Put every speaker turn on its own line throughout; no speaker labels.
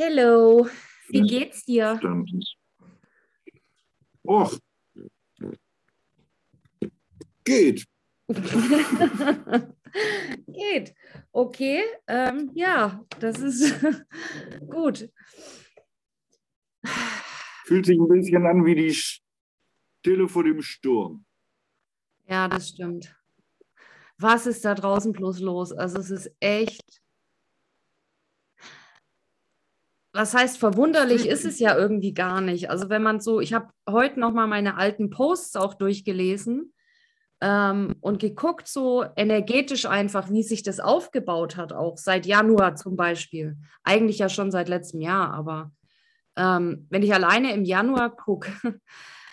Hello, wie geht's dir?
Och, geht.
Geht. Okay, ähm, ja, das ist gut.
Fühlt sich ein bisschen an wie die Stille vor dem Sturm.
Ja, das stimmt. Was ist da draußen bloß los? Also es ist echt. Was heißt verwunderlich ist es ja irgendwie gar nicht. Also wenn man so, ich habe heute noch mal meine alten Posts auch durchgelesen ähm, und geguckt, so energetisch einfach, wie sich das aufgebaut hat, auch seit Januar zum Beispiel. Eigentlich ja schon seit letztem Jahr, aber ähm, wenn ich alleine im Januar gucke,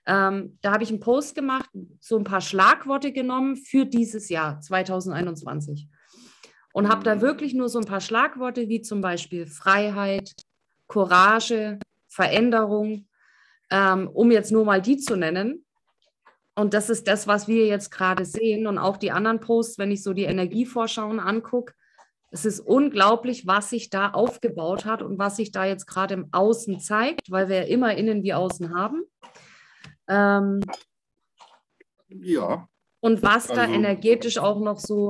ähm, da habe ich einen Post gemacht, so ein paar Schlagworte genommen für dieses Jahr 2021 und habe da wirklich nur so ein paar Schlagworte wie zum Beispiel Freiheit, Courage, Veränderung, ähm, um jetzt nur mal die zu nennen. Und das ist das, was wir jetzt gerade sehen. Und auch die anderen Posts, wenn ich so die Energievorschauen angucke, es ist unglaublich, was sich da aufgebaut hat und was sich da jetzt gerade im Außen zeigt, weil wir ja immer innen wie außen haben. Ähm,
ja.
Und was also, da energetisch auch noch so,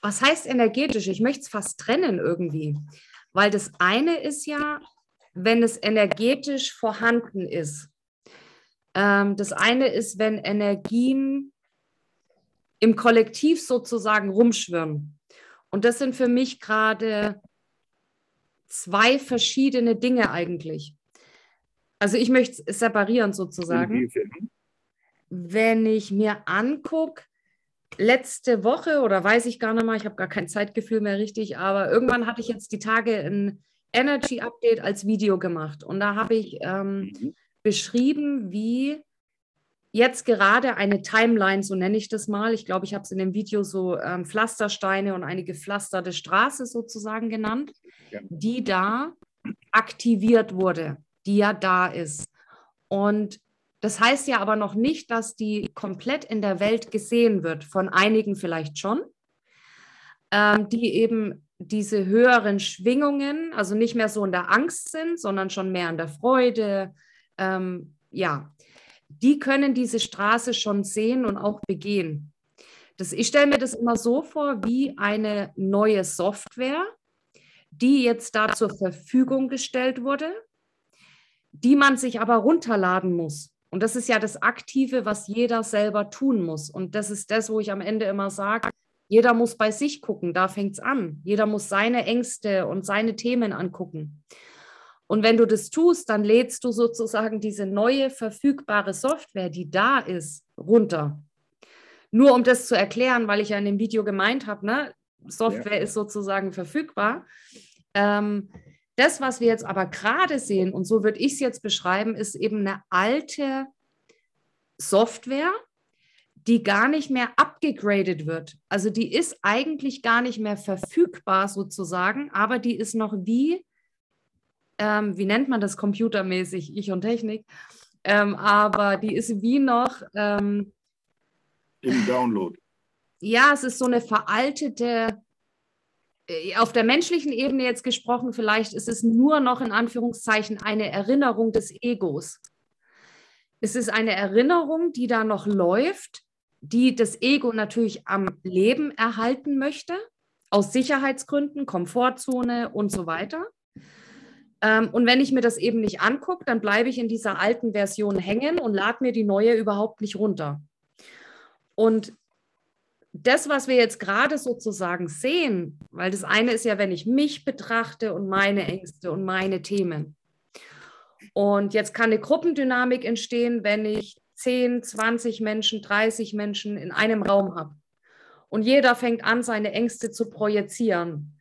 was heißt energetisch? Ich möchte es fast trennen irgendwie, weil das eine ist ja, wenn es energetisch vorhanden ist. Ähm, das eine ist, wenn Energien im Kollektiv sozusagen rumschwirren. Und das sind für mich gerade zwei verschiedene Dinge eigentlich. Also ich möchte es separieren sozusagen. Wenn ich mir angucke, letzte Woche oder weiß ich gar nicht mal, ich habe gar kein Zeitgefühl mehr richtig, aber irgendwann hatte ich jetzt die Tage ein Energy Update als Video gemacht und da habe ich ähm, mhm beschrieben, wie jetzt gerade eine Timeline, so nenne ich das mal, ich glaube, ich habe es in dem Video so ähm, Pflastersteine und eine gepflasterte Straße sozusagen genannt, ja. die da aktiviert wurde, die ja da ist. Und das heißt ja aber noch nicht, dass die komplett in der Welt gesehen wird, von einigen vielleicht schon, ähm, die eben diese höheren Schwingungen, also nicht mehr so in der Angst sind, sondern schon mehr in der Freude, ähm, ja, die können diese Straße schon sehen und auch begehen. Das, ich stelle mir das immer so vor wie eine neue Software, die jetzt da zur Verfügung gestellt wurde, die man sich aber runterladen muss. Und das ist ja das Aktive, was jeder selber tun muss. Und das ist das, wo ich am Ende immer sage, jeder muss bei sich gucken, da fängt es an. Jeder muss seine Ängste und seine Themen angucken. Und wenn du das tust, dann lädst du sozusagen diese neue verfügbare Software, die da ist, runter. Nur um das zu erklären, weil ich ja in dem Video gemeint habe, ne, Software ja. ist sozusagen verfügbar. Ähm, das, was wir jetzt aber gerade sehen, und so würde ich es jetzt beschreiben, ist eben eine alte Software, die gar nicht mehr abgegradet wird. Also die ist eigentlich gar nicht mehr verfügbar sozusagen, aber die ist noch wie ähm, wie nennt man das computermäßig, ich und Technik, ähm, aber die ist wie noch ähm,
im Download.
Ja, es ist so eine veraltete, auf der menschlichen Ebene jetzt gesprochen, vielleicht ist es nur noch in Anführungszeichen eine Erinnerung des Egos. Es ist eine Erinnerung, die da noch läuft, die das Ego natürlich am Leben erhalten möchte, aus Sicherheitsgründen, Komfortzone und so weiter. Ähm, und wenn ich mir das eben nicht angucke, dann bleibe ich in dieser alten Version hängen und lade mir die neue überhaupt nicht runter. Und das, was wir jetzt gerade sozusagen sehen, weil das eine ist ja, wenn ich mich betrachte und meine Ängste und meine Themen. Und jetzt kann eine Gruppendynamik entstehen, wenn ich 10, 20 Menschen, 30 Menschen in einem Raum habe. Und jeder fängt an, seine Ängste zu projizieren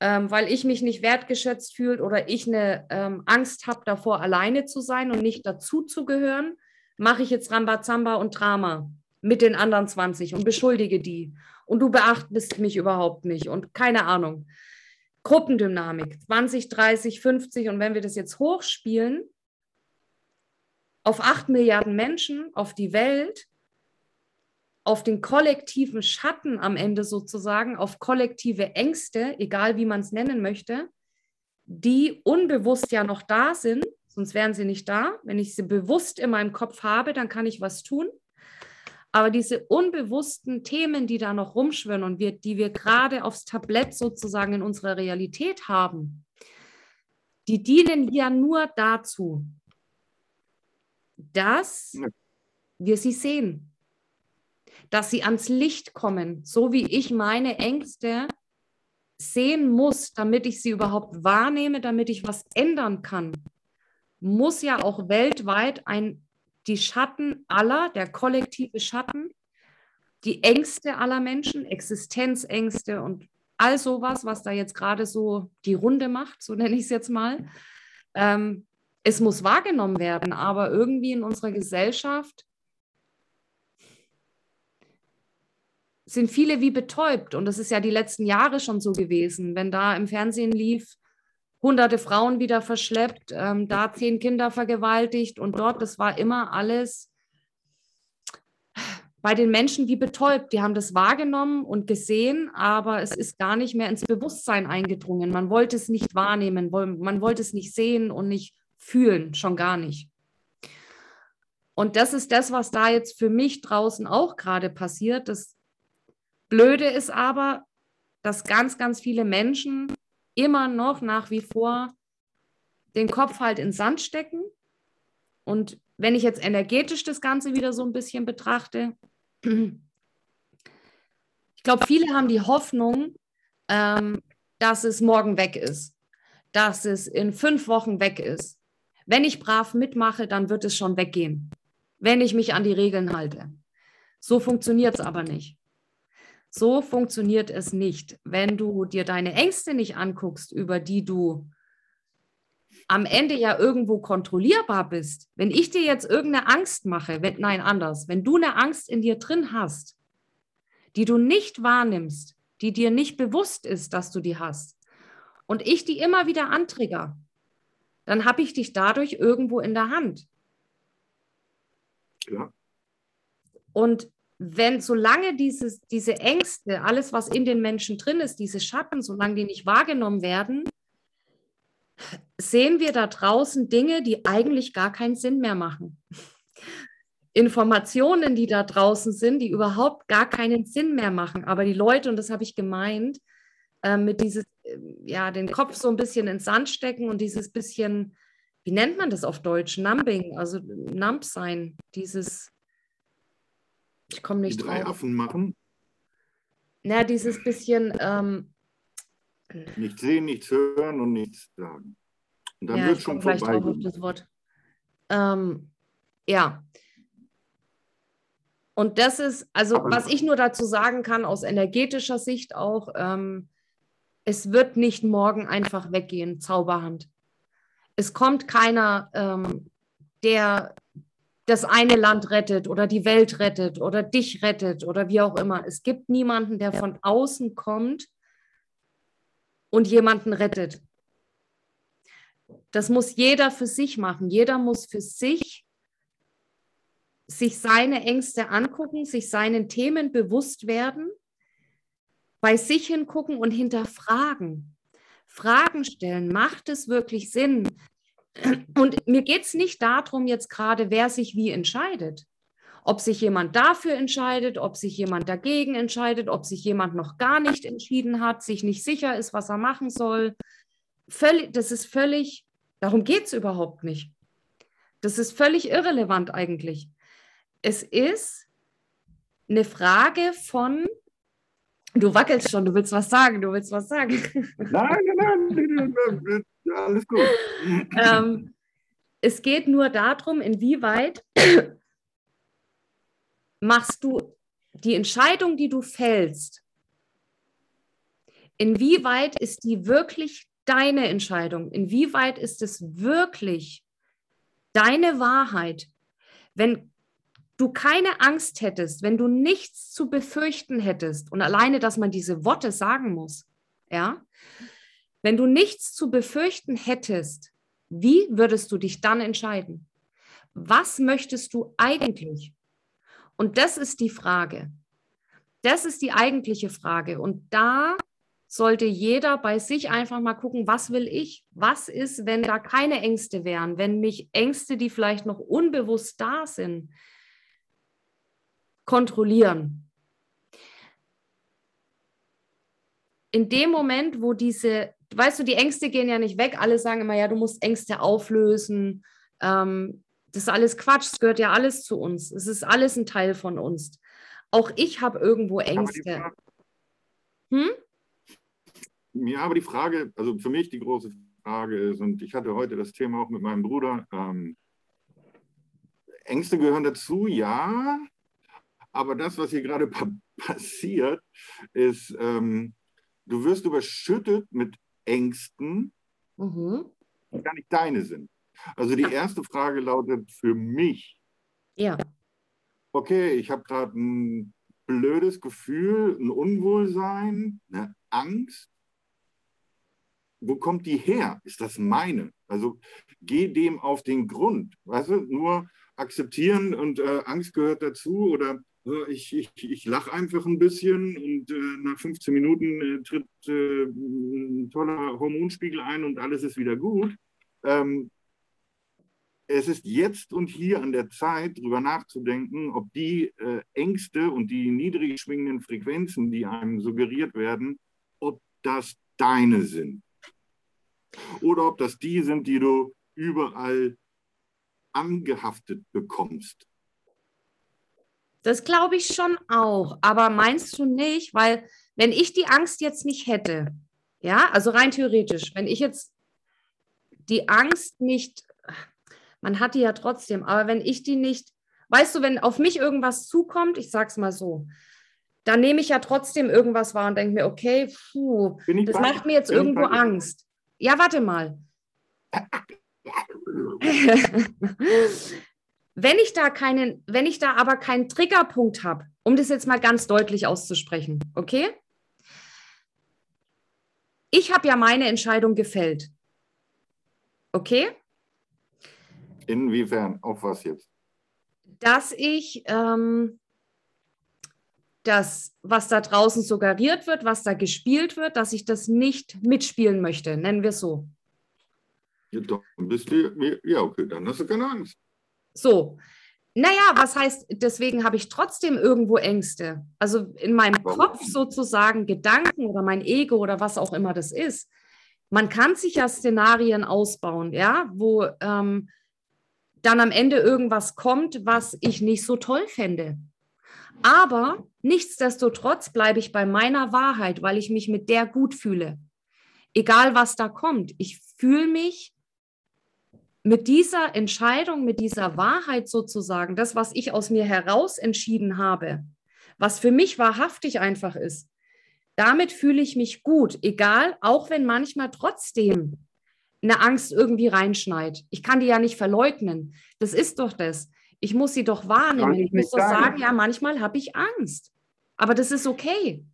ähm, weil ich mich nicht wertgeschätzt fühle oder ich eine ähm, Angst habe davor, alleine zu sein und nicht dazu zu gehören, mache ich jetzt Rambazamba und Drama mit den anderen 20 und beschuldige die. Und du beachtest mich überhaupt nicht und keine Ahnung. Gruppendynamik, 20, 30, 50 und wenn wir das jetzt hochspielen auf 8 Milliarden Menschen, auf die Welt, auf den kollektiven Schatten am Ende sozusagen, auf kollektive Ängste, egal wie man es nennen möchte, die unbewusst ja noch da sind, sonst wären sie nicht da. Wenn ich sie bewusst in meinem Kopf habe, dann kann ich was tun. Aber diese unbewussten Themen, die da noch rumschwirren und wir, die wir gerade aufs Tablett sozusagen in unserer Realität haben, die dienen ja nur dazu, dass wir sie sehen, dass sie ans Licht kommen, so wie ich meine Ängste sehen muss, damit ich sie überhaupt wahrnehme, damit ich was ändern kann, muss ja auch weltweit ein, die Schatten aller, der kollektive Schatten, die Ängste aller Menschen, Existenzängste und all sowas, was da jetzt gerade so die Runde macht, so nenne ich es jetzt mal, ähm, es muss wahrgenommen werden, aber irgendwie in unserer Gesellschaft sind viele wie betäubt. Und das ist ja die letzten Jahre schon so gewesen. Wenn da im Fernsehen lief, hunderte Frauen wieder verschleppt, ähm, da zehn Kinder vergewaltigt und dort, das war immer alles bei den Menschen wie betäubt. Die haben das wahrgenommen und gesehen, aber es ist gar nicht mehr ins Bewusstsein eingedrungen. Man wollte es nicht wahrnehmen, man wollte es nicht sehen und nicht fühlen, schon gar nicht. Und das ist das, was da jetzt für mich draußen auch gerade passiert. Das Blöde ist aber, dass ganz, ganz viele Menschen immer noch nach wie vor den Kopf halt in Sand stecken. Und wenn ich jetzt energetisch das Ganze wieder so ein bisschen betrachte, ich glaube, viele haben die Hoffnung, ähm, dass es morgen weg ist, dass es in fünf Wochen weg ist. Wenn ich brav mitmache, dann wird es schon weggehen, wenn ich mich an die Regeln halte. So funktioniert es aber nicht. So funktioniert es nicht. Wenn du dir deine Ängste nicht anguckst, über die du am Ende ja irgendwo kontrollierbar bist. Wenn ich dir jetzt irgendeine Angst mache, wenn, nein, anders, wenn du eine Angst in dir drin hast, die du nicht wahrnimmst, die dir nicht bewusst ist, dass du die hast, und ich die immer wieder antrigger, dann habe ich dich dadurch irgendwo in der Hand. Ja. Und wenn, solange dieses, diese Ängste, alles, was in den Menschen drin ist, diese Schatten, solange die nicht wahrgenommen werden, sehen wir da draußen Dinge, die eigentlich gar keinen Sinn mehr machen. Informationen, die da draußen sind, die überhaupt gar keinen Sinn mehr machen. Aber die Leute, und das habe ich gemeint, äh, mit dieses, äh, ja, den Kopf so ein bisschen ins Sand stecken und dieses bisschen, wie nennt man das auf Deutsch? Numbing, also Nump sein, dieses ich komme nicht
die drei
drauf.
Affen machen.
Na, dieses bisschen. Ähm,
nichts sehen, nichts hören und nichts sagen. Und dann
ja,
wird schon vorbei. Drauf
auf das Wort. Ähm, ja. Und das ist, also Aber was ich nur dazu sagen kann, aus energetischer Sicht auch, ähm, es wird nicht morgen einfach weggehen, Zauberhand. Es kommt keiner, ähm, der das eine Land rettet oder die Welt rettet oder dich rettet oder wie auch immer. Es gibt niemanden, der von außen kommt und jemanden rettet. Das muss jeder für sich machen. Jeder muss für sich sich seine Ängste angucken, sich seinen Themen bewusst werden, bei sich hingucken und hinterfragen. Fragen stellen, macht es wirklich Sinn? Und mir geht es nicht darum, jetzt gerade, wer sich wie entscheidet. Ob sich jemand dafür entscheidet, ob sich jemand dagegen entscheidet, ob sich jemand noch gar nicht entschieden hat, sich nicht sicher ist, was er machen soll. Völlig, das ist völlig, darum geht es überhaupt nicht. Das ist völlig irrelevant eigentlich. Es ist eine Frage von, du wackelst schon, du willst was sagen, du willst was sagen.
Nein, nein, nein, ja, alles gut.
ähm, es geht nur darum, inwieweit machst du die Entscheidung, die du fällst, inwieweit ist die wirklich deine Entscheidung? Inwieweit ist es wirklich deine Wahrheit? Wenn du keine Angst hättest, wenn du nichts zu befürchten hättest und alleine, dass man diese Worte sagen muss, ja, wenn du nichts zu befürchten hättest, wie würdest du dich dann entscheiden? Was möchtest du eigentlich? Und das ist die Frage. Das ist die eigentliche Frage. Und da sollte jeder bei sich einfach mal gucken, was will ich? Was ist, wenn da keine Ängste wären, wenn mich Ängste, die vielleicht noch unbewusst da sind, kontrollieren? In dem Moment, wo diese, weißt du, die Ängste gehen ja nicht weg, alle sagen immer, ja, du musst Ängste auflösen. Ähm, das ist alles Quatsch, es gehört ja alles zu uns. Es ist alles ein Teil von uns. Auch ich habe irgendwo Ängste.
Hm? Ja, aber die Frage, also für mich die große Frage ist, und ich hatte heute das Thema auch mit meinem Bruder, ähm, Ängste gehören dazu, ja, aber das, was hier gerade passiert, ist, ähm, du wirst überschüttet mit Ängsten, mhm. die gar nicht deine sind. Also die erste Frage lautet für mich.
Ja.
Okay, ich habe gerade ein blödes Gefühl, ein Unwohlsein, eine Angst. Wo kommt die her? Ist das meine? Also geh dem auf den Grund. Weißt du, nur akzeptieren und äh, Angst gehört dazu oder ich, ich, ich lache einfach ein bisschen und äh, nach 15 Minuten äh, tritt äh, ein toller Hormonspiegel ein und alles ist wieder gut. Ähm, es ist jetzt und hier an der Zeit, darüber nachzudenken, ob die äh, Ängste und die niedrig schwingenden Frequenzen, die einem suggeriert werden, ob das deine sind. Oder ob das die sind, die du überall angehaftet bekommst.
Das glaube ich schon auch. Aber meinst du nicht, weil wenn ich die Angst jetzt nicht hätte, ja, also rein theoretisch, wenn ich jetzt die Angst nicht man hat die ja trotzdem. Aber wenn ich die nicht, weißt du, wenn auf mich irgendwas zukommt, ich sag's mal so, dann nehme ich ja trotzdem irgendwas wahr und denke mir, okay, puh, das macht mir jetzt irgendwo Angst. Ja, warte mal. wenn ich da keinen, wenn ich da aber keinen Triggerpunkt habe, um das jetzt mal ganz deutlich auszusprechen, okay? Ich habe ja meine Entscheidung gefällt. Okay?
Inwiefern? Auf was jetzt?
Dass ich ähm, das, was da draußen suggeriert wird, was da gespielt wird, dass ich das nicht mitspielen möchte, nennen wir es so.
Ja, doch, bist du, ja, okay, dann hast du keine Angst.
So. Naja, was heißt, deswegen habe ich trotzdem irgendwo Ängste. Also in meinem? Kopf sozusagen Gedanken oder mein Ego oder was auch immer das ist. Man kann sich ja Szenarien ausbauen, ja, wo ähm, dann am Ende irgendwas kommt, was ich nicht so toll fände. Aber nichtsdestotrotz bleibe ich bei meiner Wahrheit, weil ich mich mit der gut fühle. Egal was da kommt, ich fühle mich mit dieser Entscheidung, mit dieser Wahrheit sozusagen, das, was ich aus mir heraus entschieden habe, was für mich wahrhaftig einfach ist, damit fühle ich mich gut, egal, auch wenn manchmal trotzdem eine Angst irgendwie reinschneit. Ich kann die ja nicht verleugnen. Das ist doch das. Ich muss sie doch wahrnehmen. Ich, ich muss doch sagen, ja, manchmal habe ich Angst. Aber das ist okay.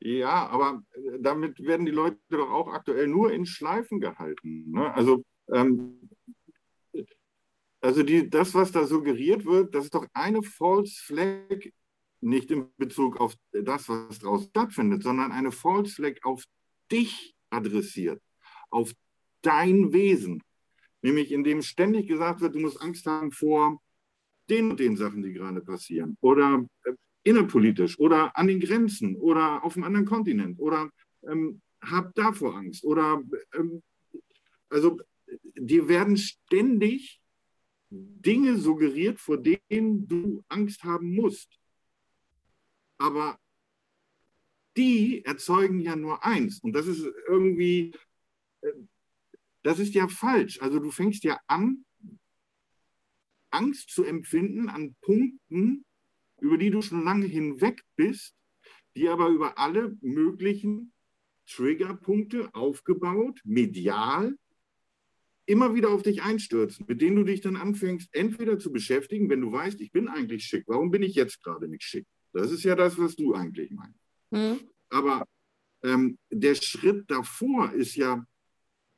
Ja, aber äh, damit werden die Leute doch auch aktuell nur in Schleifen gehalten. Ne? Also, ähm, also die, das, was da suggeriert wird, das ist doch eine False Flag, nicht in Bezug auf das, was draußen stattfindet, sondern eine False Flag auf dich adressiert auf dein Wesen. Nämlich indem ständig gesagt wird, du musst Angst haben vor den und den Sachen, die gerade passieren. Oder äh, innerpolitisch oder an den Grenzen oder auf einem anderen Kontinent oder ähm, hab davor Angst. Oder ähm, also dir werden ständig Dinge suggeriert, vor denen du Angst haben musst. Aber die erzeugen ja nur eins. Und das ist irgendwie das ist ja falsch. Also du fängst ja an, Angst zu empfinden an Punkten, über die du schon lange hinweg bist, die aber über alle möglichen Triggerpunkte aufgebaut, medial, immer wieder auf dich einstürzen, mit denen du dich dann anfängst, entweder zu beschäftigen, wenn du weißt, ich bin eigentlich schick, warum bin ich jetzt gerade nicht schick? Das ist ja das, was du eigentlich meinst. Mhm. Aber ähm, der Schritt davor ist ja,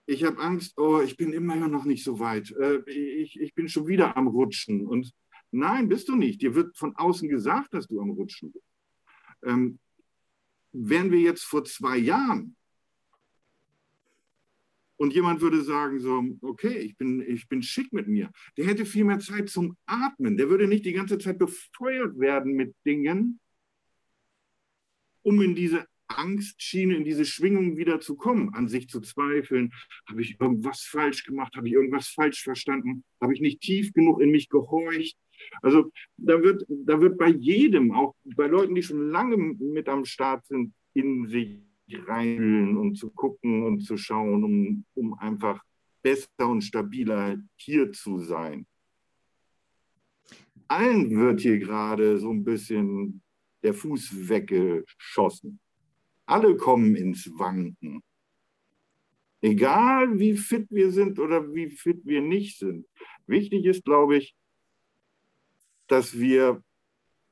ich habe Angst, oh, ich bin immer noch nicht so weit. Äh, ich, ich bin schon wieder am Rutschen. Und nein, bist du nicht. Dir wird von außen gesagt, dass du am Rutschen bist. Ähm, wären wir jetzt vor zwei Jahren und jemand würde sagen, so, okay, ich bin, ich bin schick mit mir, der hätte viel mehr Zeit zum Atmen. Der würde nicht die ganze Zeit befeuert werden mit Dingen, um in diese Angstschiene, in diese Schwingung wieder zu kommen, an sich zu zweifeln. Habe ich irgendwas falsch gemacht? Habe ich irgendwas falsch verstanden? Habe ich nicht tief genug in mich gehorcht? Also da wird, da wird bei jedem, auch bei Leuten, die schon lange mit am Start sind, in sich reinfühlen und zu gucken und zu schauen, um, um einfach besser und stabiler hier zu sein. Allen wird hier gerade so ein bisschen der Fuß weggeschossen. Alle kommen ins Wanken. Egal wie fit wir sind oder wie fit wir nicht sind. Wichtig ist, glaube ich, dass wir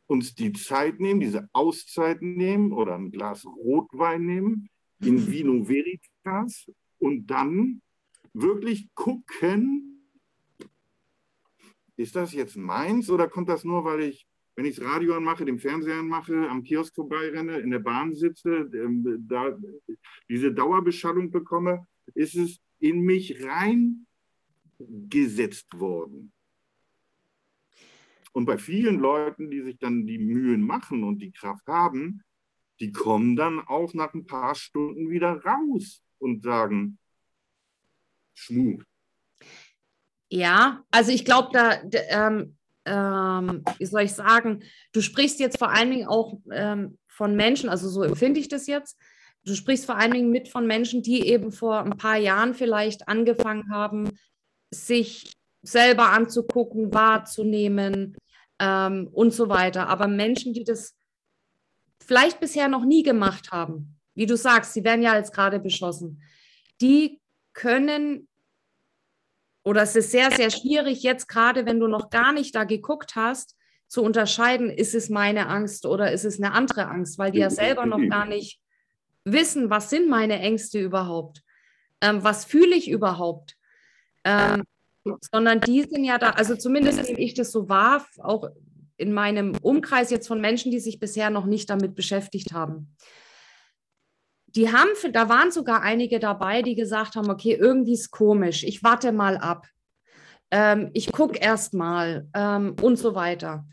uns die Zeit nehmen, diese Auszeit nehmen oder ein Glas Rotwein nehmen, in Vino Veritas und dann wirklich gucken, ist das jetzt meins oder kommt das nur, weil ich, wenn ich das Radio anmache, den Fernseher anmache, am Kiosk vorbeirenne, in der Bahn sitze, ähm, da diese Dauerbeschallung bekomme, ist es in mich reingesetzt worden. Und bei vielen Leuten, die sich dann die Mühen machen und die Kraft haben, die kommen dann auch nach ein paar Stunden wieder raus und sagen, Schmuck.
Ja, also ich glaube, da, ähm, ähm, wie soll ich sagen, du sprichst jetzt vor allen Dingen auch ähm, von Menschen, also so empfinde ich das jetzt. Du sprichst vor allen Dingen mit von Menschen, die eben vor ein paar Jahren vielleicht angefangen haben, sich selber anzugucken, wahrzunehmen ähm, und so weiter. Aber Menschen, die das vielleicht bisher noch nie gemacht haben, wie du sagst, sie werden ja jetzt gerade beschossen, die können, oder es ist sehr, sehr schwierig, jetzt gerade, wenn du noch gar nicht da geguckt hast, zu unterscheiden, ist es meine Angst oder ist es eine andere Angst, weil die ja selber noch gar nicht wissen, was sind meine Ängste überhaupt, ähm, was fühle ich überhaupt. Ähm, sondern die sind ja da, also zumindest nehme ich das so wahr, auch in meinem Umkreis jetzt von Menschen, die sich bisher noch nicht damit beschäftigt haben. Die haben, da waren sogar einige dabei, die gesagt haben, okay, irgendwie ist komisch, ich warte mal ab, ähm, ich gucke erst mal ähm, und so weiter.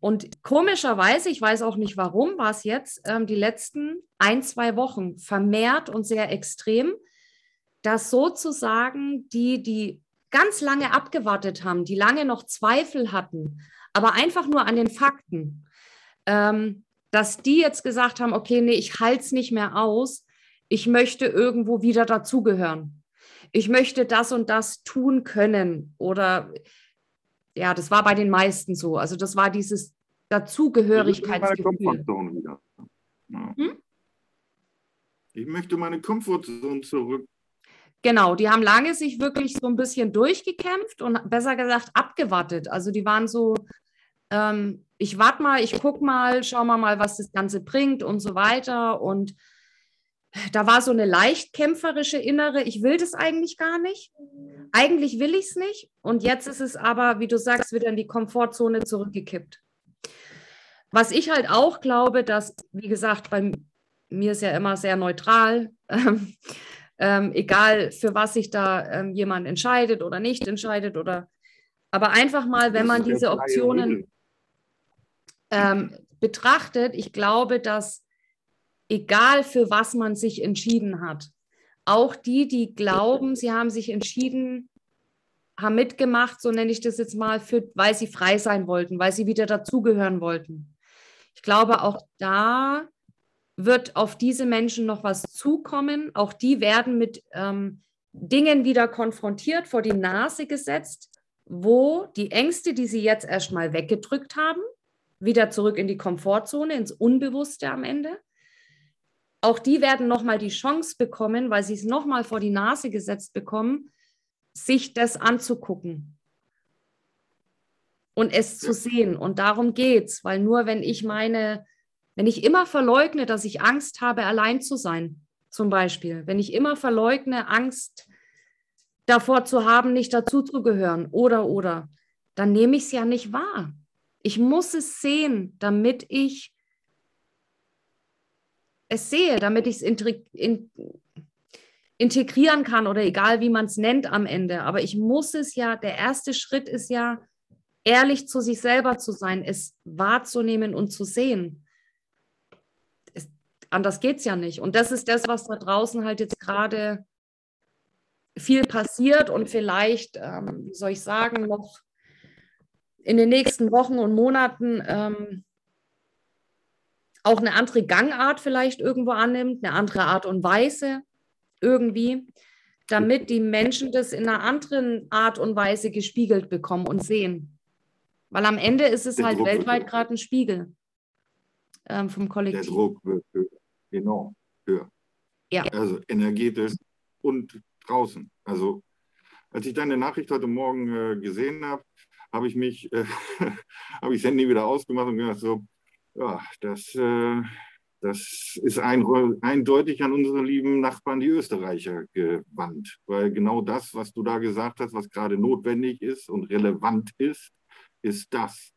Und komischerweise, ich weiß auch nicht warum, war es jetzt ähm, die letzten ein, zwei Wochen vermehrt und sehr extrem, dass sozusagen die, die ganz lange abgewartet haben, die lange noch Zweifel hatten, aber einfach nur an den Fakten, ähm, dass die jetzt gesagt haben, okay, nee, ich halte es nicht mehr aus, ich möchte irgendwo wieder dazugehören. Ich möchte das und das tun können. Oder ja, das war bei den meisten so. Also das war dieses Dazugehörigkeitsgefühl.
Ja. Hm? Ich möchte meine Komfortzone zurück.
Genau, die haben lange sich wirklich so ein bisschen durchgekämpft und besser gesagt abgewartet. Also die waren so, ähm, ich warte mal, ich gucke mal, schau mal mal, was das Ganze bringt und so weiter. Und da war so eine leicht kämpferische innere, ich will das eigentlich gar nicht. Eigentlich will ich es nicht. Und jetzt ist es aber, wie du sagst, wieder in die Komfortzone zurückgekippt. Was ich halt auch glaube, dass, wie gesagt, bei mir ist ja immer sehr neutral. Ähm, ähm, egal für was sich da ähm, jemand entscheidet oder nicht entscheidet oder aber einfach mal, wenn man diese Optionen ähm, betrachtet, ich glaube, dass egal für was man sich entschieden hat, auch die, die glauben, sie haben sich entschieden, haben mitgemacht, so nenne ich das jetzt mal, für, weil sie frei sein wollten, weil sie wieder dazugehören wollten. Ich glaube, auch da wird auf diese Menschen noch was zukommen. Auch die werden mit ähm, Dingen wieder konfrontiert, vor die Nase gesetzt, wo die Ängste, die sie jetzt erstmal weggedrückt haben, wieder zurück in die Komfortzone, ins Unbewusste am Ende. Auch die werden nochmal die Chance bekommen, weil sie es nochmal vor die Nase gesetzt bekommen, sich das anzugucken und es zu sehen. Und darum geht es, weil nur wenn ich meine wenn ich immer verleugne, dass ich Angst habe, allein zu sein, zum Beispiel, wenn ich immer verleugne, Angst davor zu haben, nicht dazuzugehören oder oder, dann nehme ich es ja nicht wahr. Ich muss es sehen, damit ich es sehe, damit ich es in, integrieren kann oder egal wie man es nennt am Ende. Aber ich muss es ja, der erste Schritt ist ja, ehrlich zu sich selber zu sein, es wahrzunehmen und zu sehen. Anders geht es ja nicht. Und das ist das, was da draußen halt jetzt gerade viel passiert und vielleicht, ähm, wie soll ich sagen, noch in den nächsten Wochen und Monaten ähm, auch eine andere Gangart vielleicht irgendwo annimmt, eine andere Art und Weise irgendwie, damit die Menschen das in einer anderen Art und Weise gespiegelt bekommen und sehen. Weil am Ende ist es der halt Druck weltweit gerade ein Spiegel ähm, vom Kollektiv.
Der Druck wird enorm höher. Ja. Also energetisch und draußen. Also als ich deine Nachricht heute Morgen äh, gesehen habe, habe ich mich, äh, habe ich das Handy wieder ausgemacht und gedacht so, ja, das, äh, das ist ein, eindeutig an unsere lieben Nachbarn, die Österreicher, gewandt. Weil genau das, was du da gesagt hast, was gerade notwendig ist und relevant ist, ist das.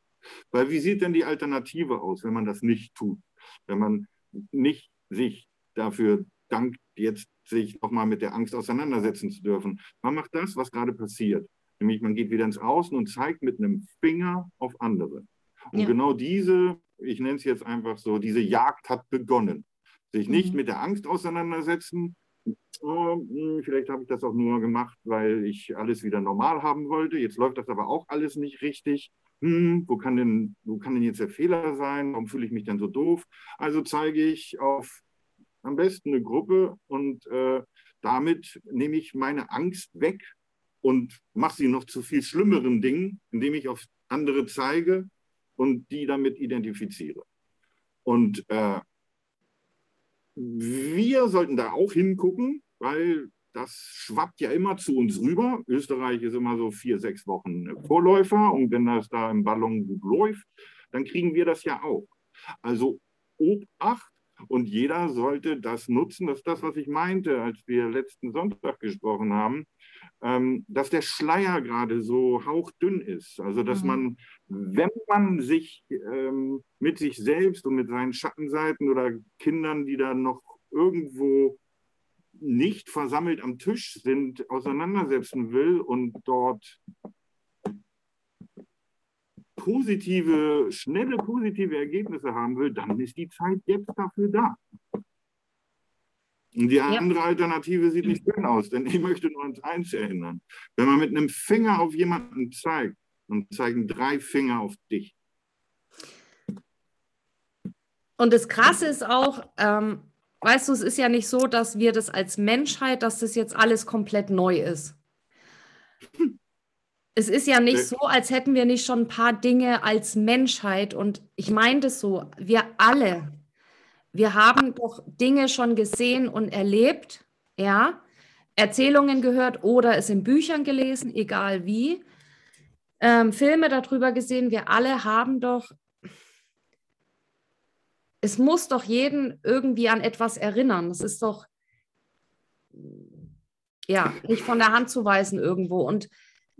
Weil wie sieht denn die Alternative aus, wenn man das nicht tut? Wenn man nicht sich dafür dankt, jetzt sich nochmal mit der Angst auseinandersetzen zu dürfen. Man macht das, was gerade passiert. Nämlich man geht wieder ins Außen und zeigt mit einem Finger auf andere. Und ja. genau diese, ich nenne es jetzt einfach so, diese Jagd hat begonnen. Sich mhm. nicht mit der Angst auseinandersetzen. Oh, hm, vielleicht habe ich das auch nur gemacht, weil ich alles wieder normal haben wollte. Jetzt läuft das aber auch alles nicht richtig. Hm, wo, kann denn, wo kann denn jetzt der Fehler sein? Warum fühle ich mich denn so doof? Also zeige ich auf am besten eine Gruppe und äh, damit nehme ich meine Angst weg und mache sie noch zu viel schlimmeren Dingen, indem ich auf andere zeige und die damit identifiziere. Und äh, wir sollten da auch hingucken, weil das schwappt ja immer zu uns rüber. Österreich ist immer so vier, sechs Wochen Vorläufer und wenn das da im Ballon gut läuft, dann kriegen wir das ja auch. Also Obacht und jeder sollte das nutzen. Das ist das, was ich meinte, als wir letzten Sonntag gesprochen haben, ähm, dass der Schleier gerade so hauchdünn ist. Also, dass mhm. man, wenn man sich ähm, mit sich selbst und mit seinen Schattenseiten oder Kindern, die da noch irgendwo nicht versammelt am Tisch sind, auseinandersetzen will und dort positive, schnelle positive Ergebnisse haben will, dann ist die Zeit jetzt dafür da. Und die ja. andere Alternative sieht nicht schön aus, denn ich möchte nur ans Eins erinnern. Wenn man mit einem Finger auf jemanden zeigt, dann zeigen drei Finger auf dich.
Und das Krasse ist auch, ähm, weißt du, es ist ja nicht so, dass wir das als Menschheit, dass das jetzt alles komplett neu ist. Es ist ja nicht so, als hätten wir nicht schon ein paar Dinge als Menschheit. Und ich meine das so, wir alle, wir haben doch Dinge schon gesehen und erlebt, ja, Erzählungen gehört oder es in Büchern gelesen, egal wie, ähm, Filme darüber gesehen. Wir alle haben doch, es muss doch jeden irgendwie an etwas erinnern. Das ist doch, ja, nicht von der Hand zu weisen irgendwo. Und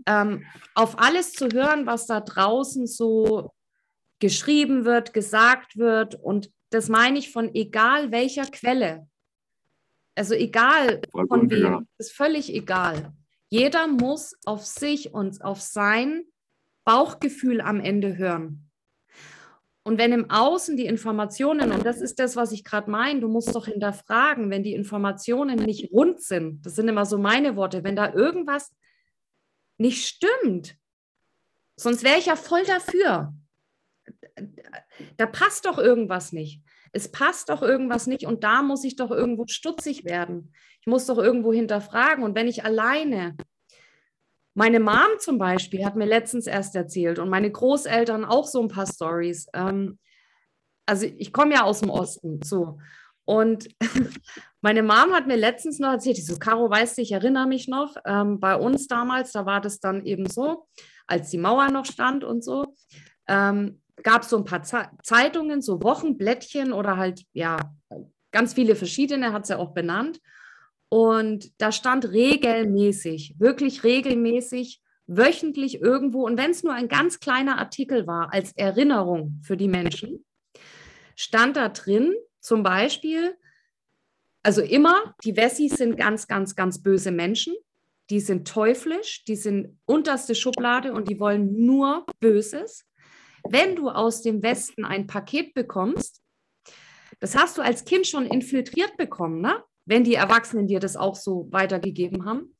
ähm, auf alles zu hören, was da draußen so geschrieben wird, gesagt wird. Und das meine ich von egal welcher Quelle. Also egal von wem, ist völlig egal. Jeder muss auf sich und auf sein Bauchgefühl am Ende hören. Und wenn im Außen die Informationen, und das ist das, was ich gerade meine, du musst doch hinterfragen, wenn die Informationen nicht rund sind, das sind immer so meine Worte, wenn da irgendwas nicht stimmt. Sonst wäre ich ja voll dafür. Da passt doch irgendwas nicht. Es passt doch irgendwas nicht und da muss ich doch irgendwo stutzig werden. Ich muss doch irgendwo hinterfragen. Und wenn ich alleine, meine Mom zum Beispiel hat mir letztens erst erzählt und meine Großeltern auch so ein paar Stories. Ähm, also ich komme ja aus dem Osten, so. Und meine Mom hat mir letztens noch erzählt, ich so, Caro, weißt du, ich erinnere mich noch, ähm, bei uns damals, da war das dann eben so, als die Mauer noch stand und so, ähm, gab es so ein paar Ze Zeitungen, so Wochenblättchen oder halt, ja, ganz viele verschiedene, hat sie ja auch benannt. Und da stand regelmäßig, wirklich regelmäßig, wöchentlich irgendwo, und wenn es nur ein ganz kleiner Artikel war, als Erinnerung für die Menschen, stand da drin, zum Beispiel, Also immer, die Wessis sind ganz, ganz, ganz böse Menschen. Die sind teuflisch, die sind unterste Schublade und die wollen nur Böses. Wenn du aus dem Westen ein Paket bekommst, das hast du als Kind schon infiltriert bekommen, ne? Wenn die Erwachsenen dir das auch so weitergegeben haben.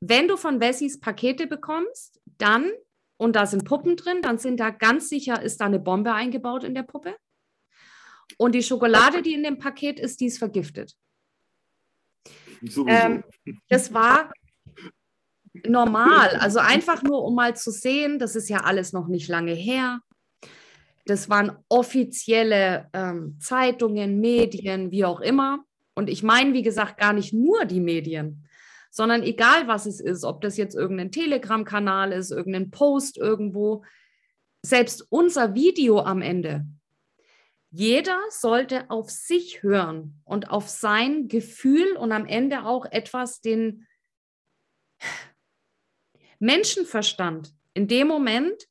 Wenn du von Wessis Pakete bekommst, dann, und da sind Puppen drin, dann sind da ganz sicher, ist da eine Bombe eingebaut in der Puppe. Und die Schokolade, die in dem Paket ist, die ist vergiftet. Ähm, das war normal. Also einfach nur, um mal zu sehen, das ist ja alles noch nicht lange her. Das waren offizielle ähm, Zeitungen, Medien, wie auch immer. Und ich meine, wie gesagt, gar nicht nur die Medien, sondern egal was es ist, ob das jetzt irgendein Telegram-Kanal ist, irgendein Post irgendwo, selbst unser Video am Ende. Jeder sollte auf sich hören und auf sein Gefühl und am Ende auch etwas den Menschenverstand in dem Moment,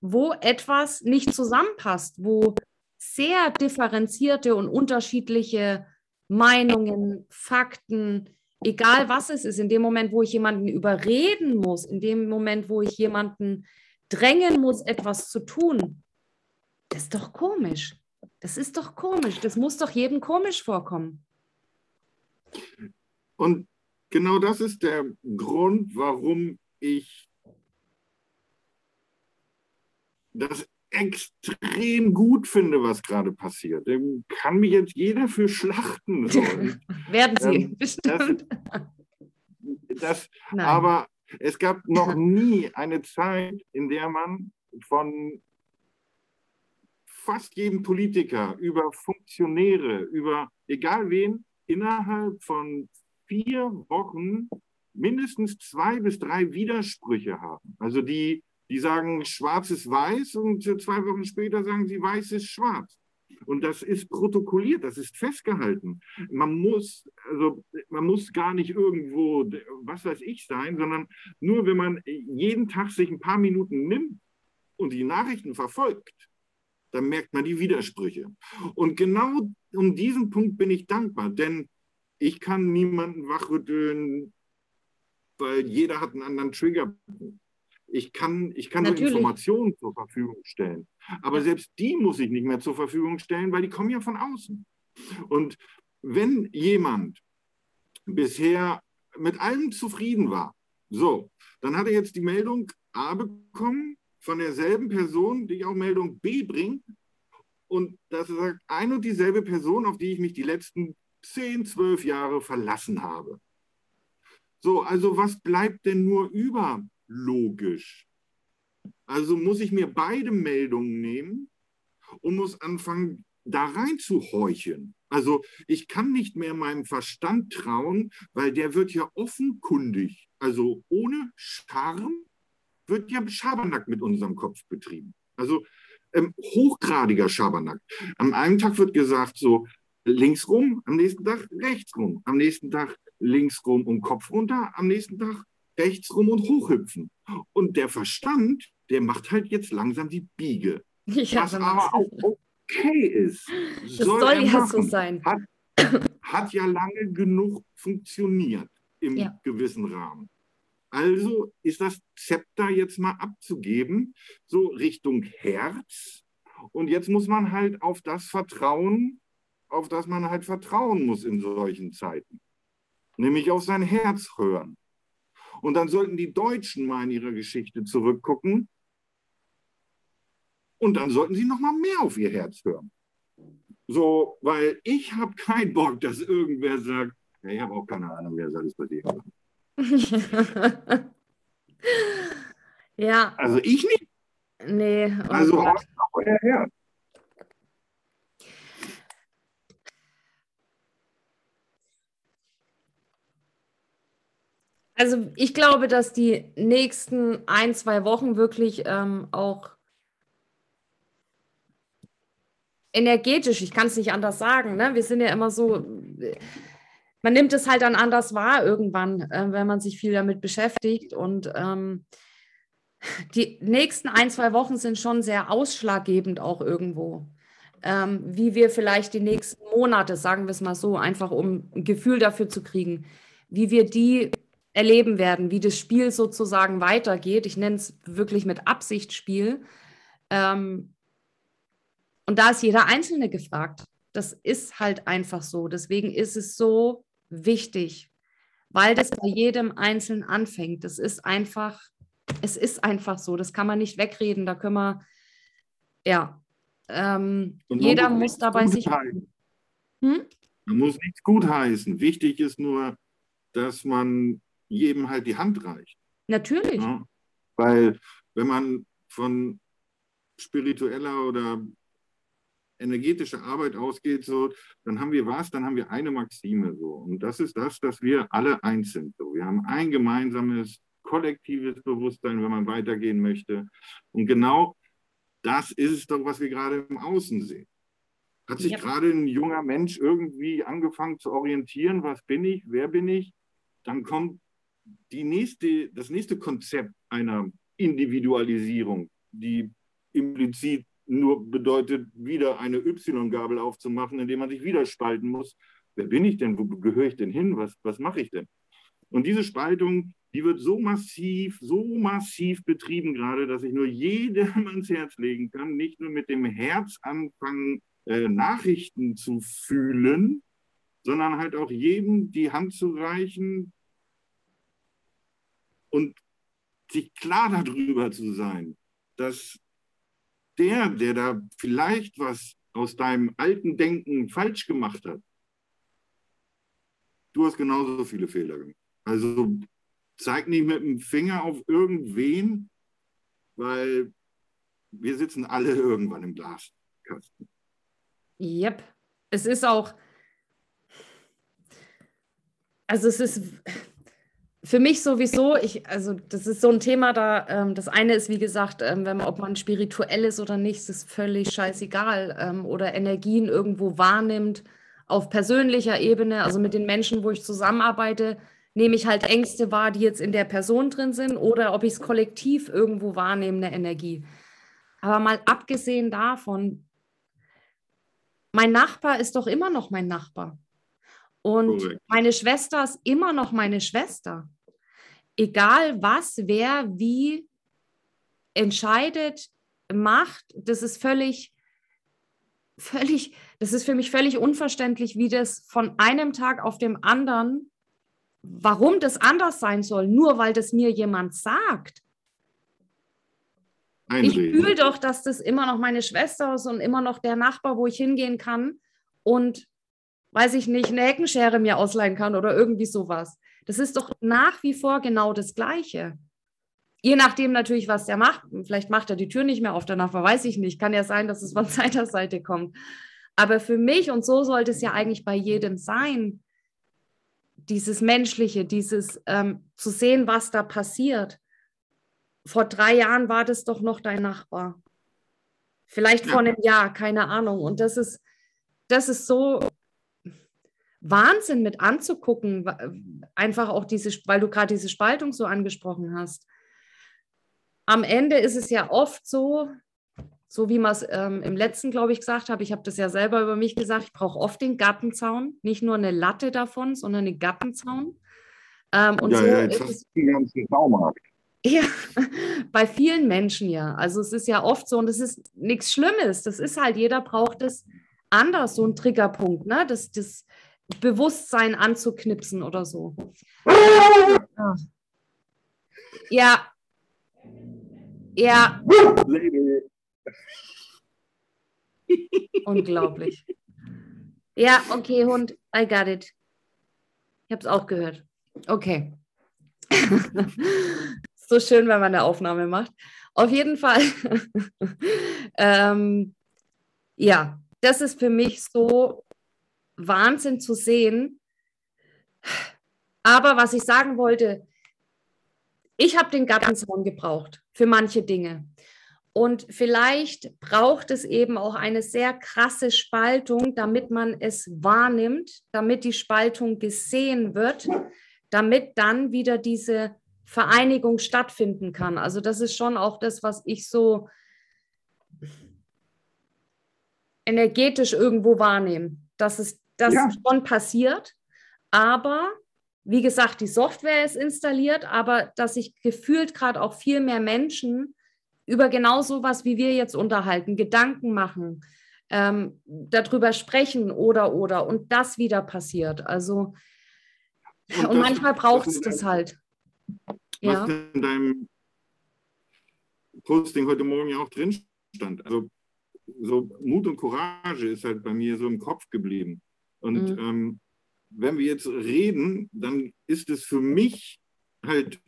wo etwas nicht zusammenpasst, wo sehr differenzierte und unterschiedliche Meinungen, Fakten, egal was es ist, in dem Moment, wo ich jemanden überreden muss, in dem Moment, wo ich jemanden drängen muss, etwas zu tun, das ist doch komisch. Das ist doch komisch. Das muss doch jedem komisch vorkommen.
Und genau das ist der Grund, warum ich das extrem gut finde, was gerade passiert. Dem kann mich jetzt jeder für schlachten. So.
Werden Sie, ähm, bestimmt.
Das, das aber es gab noch nie eine Zeit, in der man von fast jedem Politiker, über Funktionäre, über egal wen, innerhalb von vier Wochen mindestens zwei bis drei Widersprüche haben. Also die, die sagen, schwarz ist weiß und zwei Wochen später sagen sie, weiß ist schwarz. Und das ist protokolliert, das ist festgehalten. Man muss, also man muss gar nicht irgendwo, was weiß ich, sein, sondern nur wenn man jeden Tag sich ein paar Minuten nimmt und die Nachrichten verfolgt, dann merkt man die Widersprüche. Und genau um diesen Punkt bin ich dankbar, denn ich kann niemanden wachrütteln, weil jeder hat einen anderen Trigger. Ich kann, ich kann nur Informationen zur Verfügung stellen. Aber selbst die muss ich nicht mehr zur Verfügung stellen, weil die kommen ja von außen. Und wenn jemand bisher mit allem zufrieden war, so, dann hat er jetzt die Meldung A bekommen, von derselben Person, die auch Meldung B bringt. Und das ist ein und dieselbe Person, auf die ich mich die letzten 10, 12 Jahre verlassen habe. So, also was bleibt denn nur über logisch? Also muss ich mir beide Meldungen nehmen und muss anfangen, da rein zu horchen. Also ich kann nicht mehr meinem Verstand trauen, weil der wird ja offenkundig, also ohne Charme wird ja Schabernack mit unserem Kopf betrieben. Also ähm, hochgradiger Schabernack. Am einen Tag wird gesagt, so links rum, am nächsten Tag rechts rum, am nächsten Tag links rum und Kopf runter, am nächsten Tag rechts rum und hochhüpfen. Und der Verstand, der macht halt jetzt langsam die Biege. Ja, was aber auch okay ist.
Das soll, soll ja so sein.
Hat, hat, ja lange genug funktioniert im ja. gewissen Rahmen. Also ist das Zepter jetzt mal abzugeben, so Richtung Herz. Und jetzt muss man halt auf das vertrauen, auf das man halt vertrauen muss in solchen Zeiten. Nämlich auf sein Herz hören. Und dann sollten die Deutschen mal in ihre Geschichte zurückgucken. Und dann sollten sie noch mal mehr auf ihr Herz hören. So, weil ich habe keinen Bock, dass irgendwer sagt, ja, ich habe auch keine Ahnung, wer soll es bei dir machen.
ja.
Also ich nicht.
Nee.
Also euer Herz.
Also ich glaube, dass die nächsten ein, zwei Wochen wirklich ähm, auch energetisch, ich kann es nicht anders sagen, ne? wir sind ja immer so, man nimmt es halt dann anders wahr irgendwann, äh, wenn man sich viel damit beschäftigt. Und ähm, die nächsten ein, zwei Wochen sind schon sehr ausschlaggebend auch irgendwo. ähm, wie wir vielleicht die nächsten Monate, sagen wir es mal so, einfach um ein Gefühl dafür zu kriegen, wie wir die erleben werden, wie das Spiel sozusagen weitergeht. Ich nenne es wirklich mit Absicht Spiel. Ähm, und da ist jeder Einzelne gefragt. Das ist halt einfach so. Deswegen ist es so wichtig, weil das bei jedem Einzelnen anfängt. Das ist einfach, es ist einfach so. Das kann man nicht wegreden. Da können wir, ja, ähm, jeder muss dabei sich.
Hm? Man muss nichts gutheißen. Wichtig ist nur, dass man jedem halt die Hand reicht.
Natürlich. Ja?
Weil wenn man von spiritueller oder energetischer Arbeit ausgeht, so, dann haben wir was, dann haben wir eine Maxime so. Und das ist das, dass wir alle eins sind. So. Wir haben ein gemeinsames, kollektives Bewusstsein, wenn man weitergehen möchte. Und genau das ist es doch, was wir gerade im Außen sehen. Hat sich ja. gerade ein junger Mensch irgendwie angefangen zu orientieren, was bin ich, wer bin ich? Dann kommt die nächste, das nächste Konzept einer Individualisierung, die implizit nur bedeutet, wieder eine Y-Gabel aufzumachen, indem man sich wieder spalten muss. Wer bin ich denn? Wo gehöre ich denn hin? Was, was mache ich denn? Und diese Spaltung, die wird so massiv, so massiv betrieben gerade, dass ich nur jedem ans Herz legen kann, nicht nur mit dem Herz anfangen, äh, Nachrichten zu fühlen, sondern halt auch jedem die Hand zu reichen und sich klar darüber zu sein, dass der, der da vielleicht was aus deinem alten Denken falsch gemacht hat, du hast genauso viele Fehler gemacht. Also zeig nicht mit dem Finger auf irgendwen, weil wir sitzen alle irgendwann im Glaskasten.
Yep. Es ist auch, also es ist für mich sowieso, ich, also das ist so ein Thema da, ähm, das eine ist, wie gesagt, ähm, wenn man, ob man spirituell ist oder nicht, ist völlig scheißegal. Ähm, oder Energien irgendwo wahrnimmt auf persönlicher Ebene, also mit den Menschen, wo ich zusammenarbeite, nehme ich halt Ängste wahr, die jetzt in der Person drin sind oder ob ich es kollektiv irgendwo wahrnehme, eine Energie. Aber mal abgesehen davon, mein Nachbar ist doch immer noch mein Nachbar. Und meine Schwester ist immer noch meine Schwester. Egal was, wer, wie entscheidet, macht, das ist völlig, völlig, das ist für mich völlig unverständlich, wie das von einem Tag auf dem anderen warum das anders sein soll, nur weil das mir jemand sagt. Einreden. Ich fühle doch, dass das immer noch meine Schwester ist und immer noch der Nachbar, wo ich hingehen kann und, weiß ich nicht, eine Heckenschere mir ausleihen kann oder irgendwie sowas. Das ist doch nach wie vor genau das Gleiche. Je nachdem natürlich, was der macht. Vielleicht macht er die Tür nicht mehr auf, danach weiß ich nicht. Kann ja sein, dass es von seiner Seite kommt. Aber für mich, und so sollte es ja eigentlich bei jedem sein, dieses Menschliche, dieses ähm, zu sehen, was da passiert. Vor drei Jahren war das doch noch dein Nachbar. Vielleicht ja. vor einem Jahr, keine Ahnung. Und das ist, das ist so Wahnsinn mit anzugucken, einfach auch diese, weil du gerade diese Spaltung so angesprochen hast. Am Ende ist es ja oft so, so wie man es ähm, im letzten, glaube ich, gesagt habe, ich habe das ja selber über mich gesagt, ich brauche oft den Gartenzaun, nicht nur eine Latte davon, sondern einen Gartenzaun. Ähm, und ja, so ja, jetzt hast du den ganzen Baumarkt. Ja, bei vielen Menschen ja. Also es ist ja oft so und es ist nichts Schlimmes. Das ist halt, jeder braucht es anders, so ein Triggerpunkt, ne? Das, das Bewusstsein anzuknipsen oder so. Ja. Ja. Unglaublich. Ja, okay, Hund, I got it. Ich habe es auch gehört. Okay. so schön, wenn man eine Aufnahme macht. Auf jeden Fall. ähm, ja, das ist für mich so Wahnsinn zu sehen. Aber was ich sagen wollte, ich habe den Gartenzaun gebraucht für manche Dinge. Und vielleicht braucht es eben auch eine sehr krasse Spaltung, damit man es wahrnimmt, damit die Spaltung gesehen wird, damit dann wieder diese Vereinigung stattfinden kann. Also das ist schon auch das, was ich so energetisch irgendwo wahrnehmen, dass es das ja. schon passiert. Aber wie gesagt, die Software ist installiert, aber dass sich gefühlt gerade auch viel mehr Menschen über genau sowas, wie wir jetzt unterhalten, Gedanken machen, ähm, darüber sprechen oder oder und das wieder passiert. Also und, und manchmal braucht es das halt.
Was ja. in deinem Posting heute Morgen ja auch drin stand. Also so Mut und Courage ist halt bei mir so im Kopf geblieben. Und mhm. ähm, wenn wir jetzt reden, dann ist es für mich halt,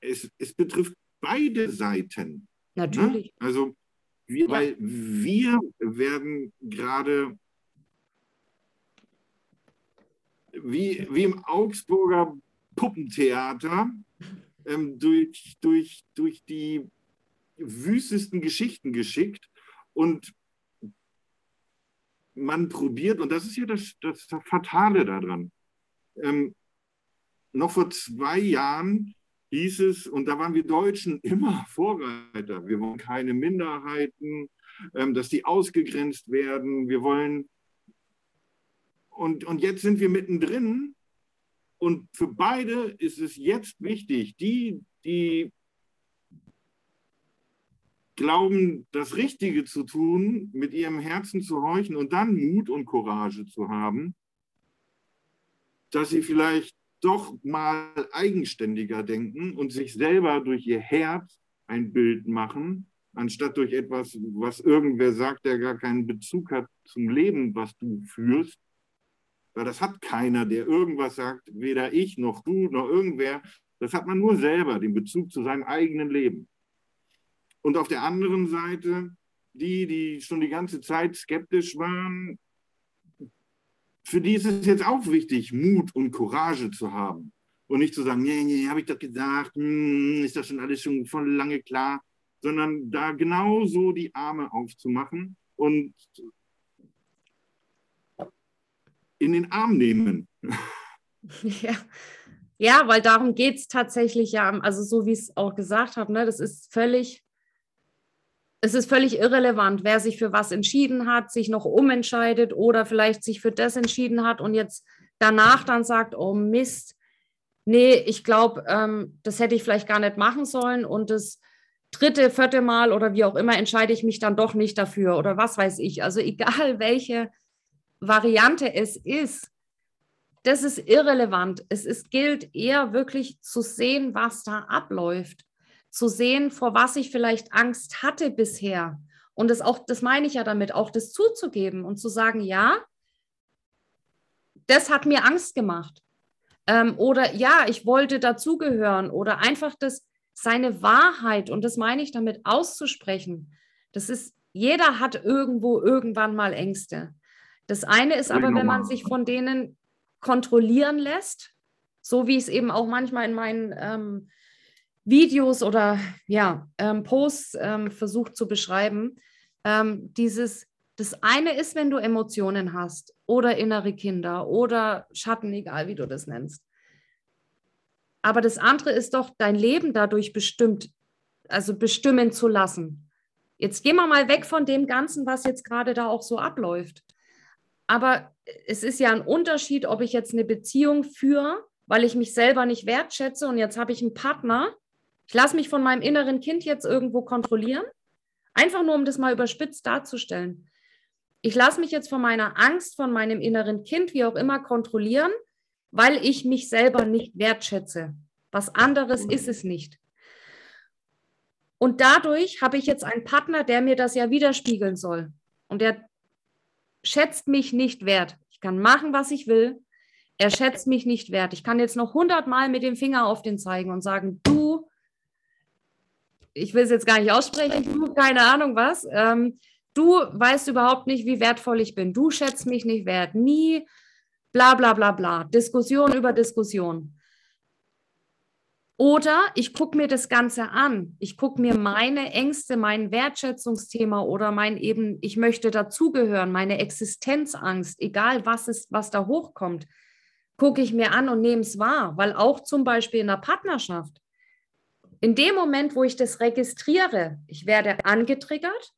es, es betrifft beide Seiten.
Natürlich.
Ne? Also, wir, ja. weil wir werden gerade wie, wie im Augsburger Puppentheater ähm, durch, durch, durch die wüstesten Geschichten geschickt und man probiert, und das ist ja das, das Fatale daran, ähm, noch vor zwei Jahren hieß es, und da waren wir Deutschen immer Vorreiter, wir wollen keine Minderheiten, ähm, dass die ausgegrenzt werden, wir wollen, und, und jetzt sind wir mittendrin und für beide ist es jetzt wichtig, die, die glauben, das Richtige zu tun, mit ihrem Herzen zu horchen und dann Mut und Courage zu haben, dass sie vielleicht doch mal eigenständiger denken und sich selber durch ihr Herz ein Bild machen, anstatt durch etwas, was irgendwer sagt, der gar keinen Bezug hat zum Leben, was du führst. Weil das hat keiner, der irgendwas sagt, weder ich noch du noch irgendwer. Das hat man nur selber, den Bezug zu seinem eigenen Leben. Und auf der anderen Seite die, die schon die ganze Zeit skeptisch waren, für die ist es jetzt auch wichtig, Mut und Courage zu haben. Und nicht zu sagen, nee, nee, habe ich doch gesagt, hm, ist das schon alles schon von lange klar, sondern da genauso die Arme aufzumachen und in den Arm nehmen.
Ja, ja weil darum geht es tatsächlich ja, also so wie ich es auch gesagt habe, ne, das ist völlig es ist völlig irrelevant, wer sich für was entschieden hat, sich noch umentscheidet oder vielleicht sich für das entschieden hat und jetzt danach dann sagt, oh Mist, nee, ich glaube, ähm, das hätte ich vielleicht gar nicht machen sollen und das dritte, vierte Mal oder wie auch immer entscheide ich mich dann doch nicht dafür oder was weiß ich. Also egal welche Variante es ist, das ist irrelevant. Es ist, gilt eher wirklich zu sehen, was da abläuft zu sehen, vor was ich vielleicht Angst hatte bisher. Und das auch, das meine ich ja damit, auch das zuzugeben und zu sagen, ja, das hat mir Angst gemacht. Ähm, oder ja, ich wollte dazugehören oder einfach das, seine Wahrheit, und das meine ich damit, auszusprechen. Das ist, jeder hat irgendwo irgendwann mal Ängste. Das eine ist aber, wenn man sich von denen kontrollieren lässt, so wie ich es eben auch manchmal in meinen ähm, Videos oder ja, ähm, Posts ähm, versucht zu beschreiben. Ähm, dieses, das eine ist, wenn du Emotionen hast oder innere Kinder oder Schatten, egal wie du das nennst. Aber das andere ist doch, dein Leben dadurch bestimmt, also bestimmen zu lassen. Jetzt gehen wir mal weg von dem Ganzen, was jetzt gerade da auch so abläuft. Aber es ist ja ein Unterschied, ob ich jetzt eine Beziehung führe, weil ich mich selber nicht wertschätze und jetzt habe ich einen Partner, ich lasse mich von meinem inneren Kind jetzt irgendwo kontrollieren, einfach nur um das mal überspitzt darzustellen. Ich lasse mich jetzt von meiner Angst, von meinem inneren Kind, wie auch immer, kontrollieren, weil ich mich selber nicht wertschätze. Was anderes ist es nicht. Und dadurch habe ich jetzt einen Partner, der mir das ja widerspiegeln soll. Und der schätzt mich nicht wert. Ich kann machen, was ich will. Er schätzt mich nicht wert. Ich kann jetzt noch hundertmal mit dem Finger auf den zeigen und sagen, du ich will es jetzt gar nicht aussprechen, du, keine Ahnung was. Ähm, du weißt überhaupt nicht, wie wertvoll ich bin. Du schätzt mich nicht wert. Nie, bla bla bla bla. Diskussion über Diskussion. Oder ich gucke mir das Ganze an. Ich gucke mir meine Ängste, mein Wertschätzungsthema oder mein eben, ich möchte dazugehören, meine Existenzangst, egal was ist, was da hochkommt, gucke ich mir an und nehme es wahr. Weil auch zum Beispiel in der Partnerschaft, in dem Moment, wo ich das registriere, ich werde angetriggert,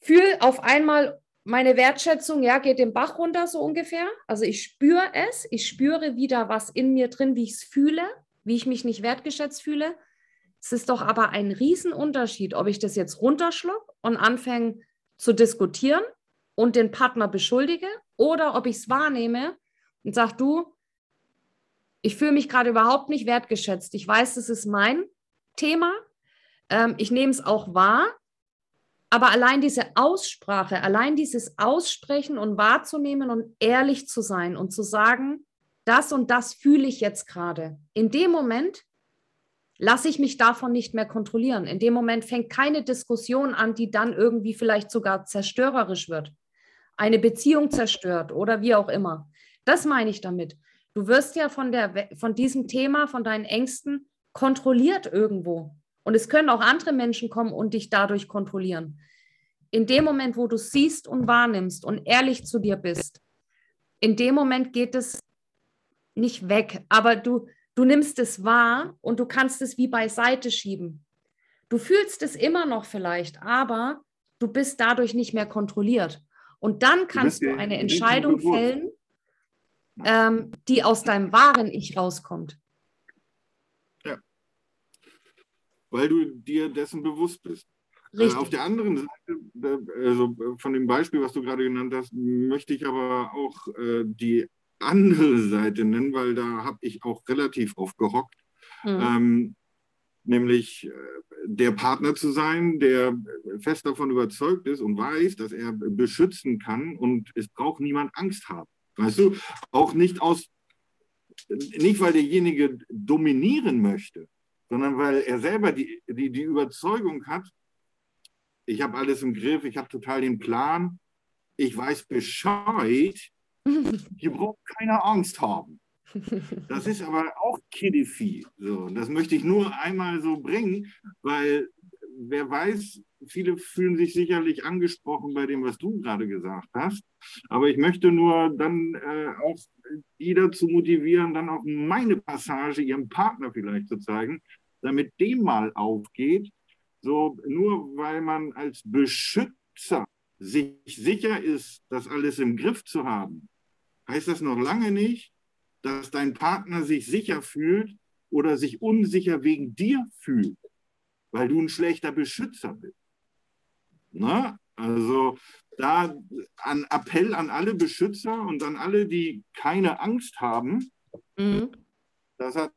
fühle auf einmal meine Wertschätzung, ja, geht den Bach runter, so ungefähr. Also ich spüre es, ich spüre wieder was in mir drin, wie ich es fühle, wie ich mich nicht wertgeschätzt fühle. Es ist doch aber ein Riesenunterschied, ob ich das jetzt runterschluck und anfange zu diskutieren und den Partner beschuldige oder ob ich es wahrnehme und sage, du, ich fühle mich gerade überhaupt nicht wertgeschätzt. Ich weiß, das ist mein Thema. Ähm, ich nehme es auch wahr. Aber allein diese Aussprache, allein dieses Aussprechen und wahrzunehmen und ehrlich zu sein und zu sagen, das und das fühle ich jetzt gerade. In dem Moment lasse ich mich davon nicht mehr kontrollieren. In dem Moment fängt keine Diskussion an, die dann irgendwie vielleicht sogar zerstörerisch wird. Eine Beziehung zerstört oder wie auch immer. Das meine ich damit. Du wirst ja von, der, von diesem Thema, von deinen Ängsten kontrolliert irgendwo. Und es können auch andere Menschen kommen und dich dadurch kontrollieren. In dem Moment, wo du siehst und wahrnimmst und ehrlich zu dir bist, in dem Moment geht es nicht weg, aber du, du nimmst es wahr und du kannst es wie beiseite schieben. Du fühlst es immer noch vielleicht, aber du bist dadurch nicht mehr kontrolliert. Und dann kannst du eine Entscheidung fällen, ähm, die aus deinem wahren Ich rauskommt.
Ja. Weil du dir dessen bewusst bist. Äh, Richtig. auf der anderen Seite, also von dem Beispiel, was du gerade genannt hast, möchte ich aber auch äh, die andere Seite nennen, weil da habe ich auch relativ oft gehockt. Mhm. Ähm, nämlich äh, der Partner zu sein, der fest davon überzeugt ist und weiß, dass er beschützen kann und es braucht niemand Angst haben. Weißt du, auch nicht aus, nicht weil derjenige dominieren möchte, sondern weil er selber die, die, die Überzeugung hat, ich habe alles im Griff, ich habe total den Plan, ich weiß Bescheid, hier braucht keiner Angst haben. Das ist aber auch Kiddie so, das möchte ich nur einmal so bringen, weil wer weiß, viele fühlen sich sicherlich angesprochen bei dem, was du gerade gesagt hast. Aber ich möchte nur dann äh, auch die dazu motivieren, dann auch meine Passage ihrem Partner vielleicht zu zeigen, damit dem mal aufgeht. So, nur weil man als Beschützer sich sicher ist, das alles im Griff zu haben, heißt das noch lange nicht, dass dein Partner sich sicher fühlt oder sich unsicher wegen dir fühlt, weil du ein schlechter Beschützer bist. Na, also da ein Appell an alle Beschützer und an alle, die keine Angst haben. Mhm. Das hat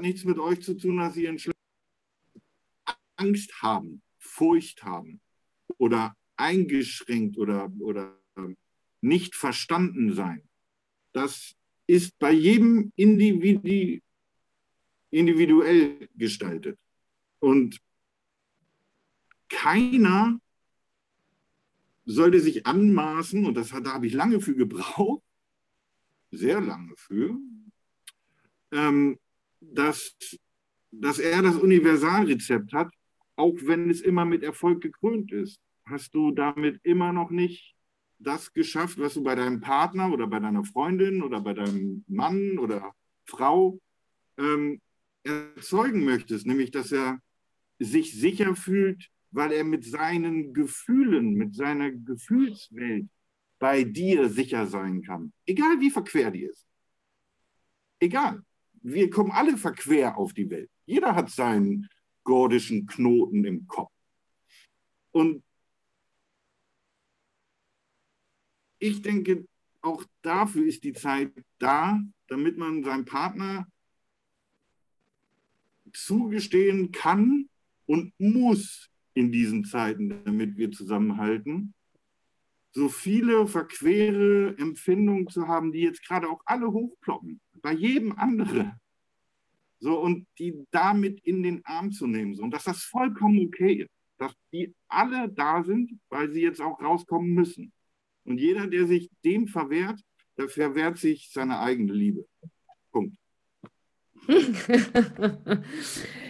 nichts mit euch zu tun, dass ihr Angst haben, Furcht haben oder eingeschränkt oder, oder nicht verstanden sein. Das ist bei jedem Individu individuell gestaltet. Und keiner sollte sich anmaßen, und das, da habe ich lange für gebraucht, sehr lange für, ähm, dass, dass er das Universalrezept hat, auch wenn es immer mit Erfolg gekrönt ist. Hast du damit immer noch nicht das geschafft, was du bei deinem Partner oder bei deiner Freundin oder bei deinem Mann oder Frau ähm, erzeugen möchtest, nämlich dass er sich sicher fühlt, weil er mit seinen Gefühlen, mit seiner Gefühlswelt bei dir sicher sein kann. Egal wie verquer die ist. Egal. Wir kommen alle verquer auf die Welt. Jeder hat seinen gordischen Knoten im Kopf. Und ich denke, auch dafür ist die Zeit da, damit man seinem Partner zugestehen kann und muss in diesen Zeiten, damit wir zusammenhalten, so viele verquere Empfindungen zu haben, die jetzt gerade auch alle hochploppen, bei jedem anderen. So, und die damit in den Arm zu nehmen. So, und dass das vollkommen okay ist, dass die alle da sind, weil sie jetzt auch rauskommen müssen. Und jeder, der sich dem verwehrt, der verwehrt sich seine eigene Liebe.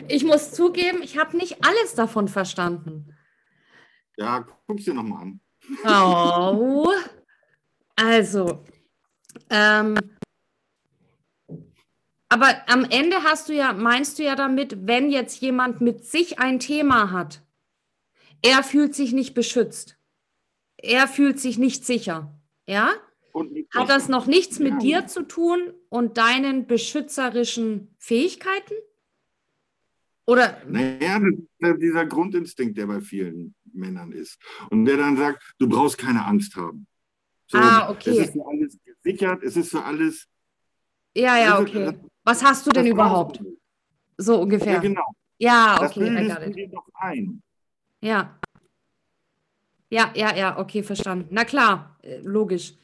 Ich muss zugeben, ich habe nicht alles davon verstanden.
Ja, guck's dir nochmal an.
Oh. Also, ähm, Aber am Ende hast du ja, meinst du ja damit, wenn jetzt jemand mit sich ein Thema hat, er fühlt sich nicht beschützt. Er fühlt sich nicht sicher. Ja? Hat das noch nichts mit dir zu tun und deinen beschützerischen Fähigkeiten? Oder?
Naja, dieser Grundinstinkt, der bei vielen Männern ist. Und der dann sagt, du brauchst keine Angst haben.
So, ah, okay.
Es ist für alles gesichert, es ist für alles.
Ja, ja, okay. Was hast du denn überhaupt? So ungefähr.
Ja, genau.
Ja, okay.
Das dir doch ein.
Ja. Ja, ja, ja, okay, verstanden. Na klar, äh, logisch.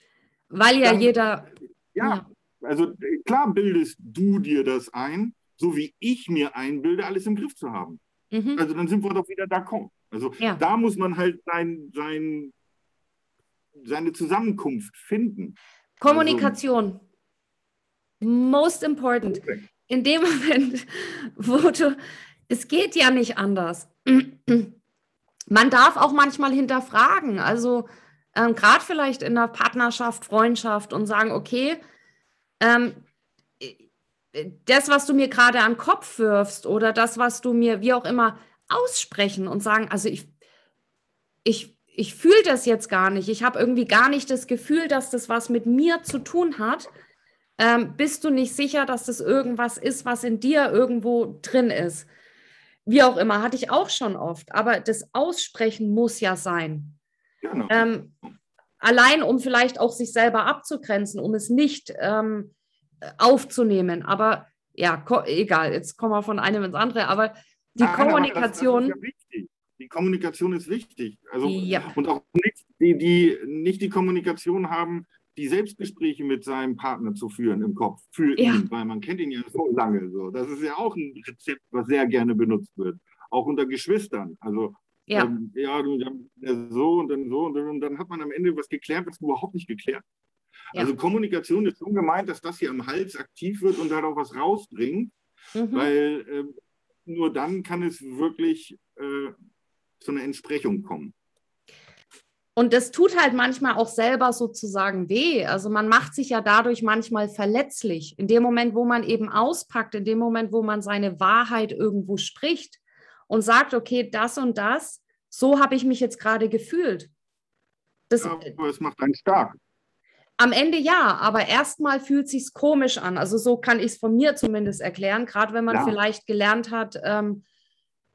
Weil ja Dann, jeder.
Ja, ja, also äh, klar bildest du dir das ein, so wie ich mir einbilde, alles im Griff zu haben. Mhm. Also dann sind wir doch wieder d'accord. Also ja. da muss man halt sein, sein, seine Zusammenkunft finden.
Kommunikation. Also, Most important. In dem Moment, wo du, es geht ja nicht anders. Man darf auch manchmal hinterfragen, also ähm, gerade vielleicht in der Partnerschaft, Freundschaft und sagen, okay, ähm, das, was du mir gerade an den Kopf wirfst oder das, was du mir, wie auch immer, aussprechen und sagen, also ich, ich, ich fühle das jetzt gar nicht. Ich habe irgendwie gar nicht das Gefühl, dass das was mit mir zu tun hat. Ähm, bist du nicht sicher, dass das irgendwas ist, was in dir irgendwo drin ist? Wie auch immer, hatte ich auch schon oft. Aber das Aussprechen muss ja sein. Genau. Ähm, allein, um vielleicht auch sich selber abzugrenzen, um es nicht ähm, aufzunehmen. Aber ja, egal, jetzt kommen wir von einem ins andere. Aber die Nein, Kommunikation.
Das, das ja die Kommunikation ist wichtig. Also, ja. Und auch nicht die, die nicht die Kommunikation haben, die Selbstgespräche mit seinem Partner zu führen im Kopf für ja. ihn, weil man kennt ihn ja so lange. So. Das ist ja auch ein Rezept, was sehr gerne benutzt wird. Auch unter Geschwistern. Also ja, ähm, ja so und dann so und dann, und dann hat man am Ende was geklärt, was überhaupt nicht geklärt. Ja. Also Kommunikation ist so gemeint, dass das hier am Hals aktiv wird und darauf was rausbringt, mhm. weil äh, nur dann kann es wirklich äh, zu einer Entsprechung kommen.
Und das tut halt manchmal auch selber sozusagen weh. Also man macht sich ja dadurch manchmal verletzlich. In dem Moment, wo man eben auspackt, in dem Moment, wo man seine Wahrheit irgendwo spricht und sagt, okay, das und das, so habe ich mich jetzt gerade gefühlt.
Das, ja, aber es macht einen stark.
Am Ende ja, aber erstmal fühlt sich komisch an. Also so kann ich es von mir zumindest erklären, gerade wenn man ja. vielleicht gelernt hat, ähm,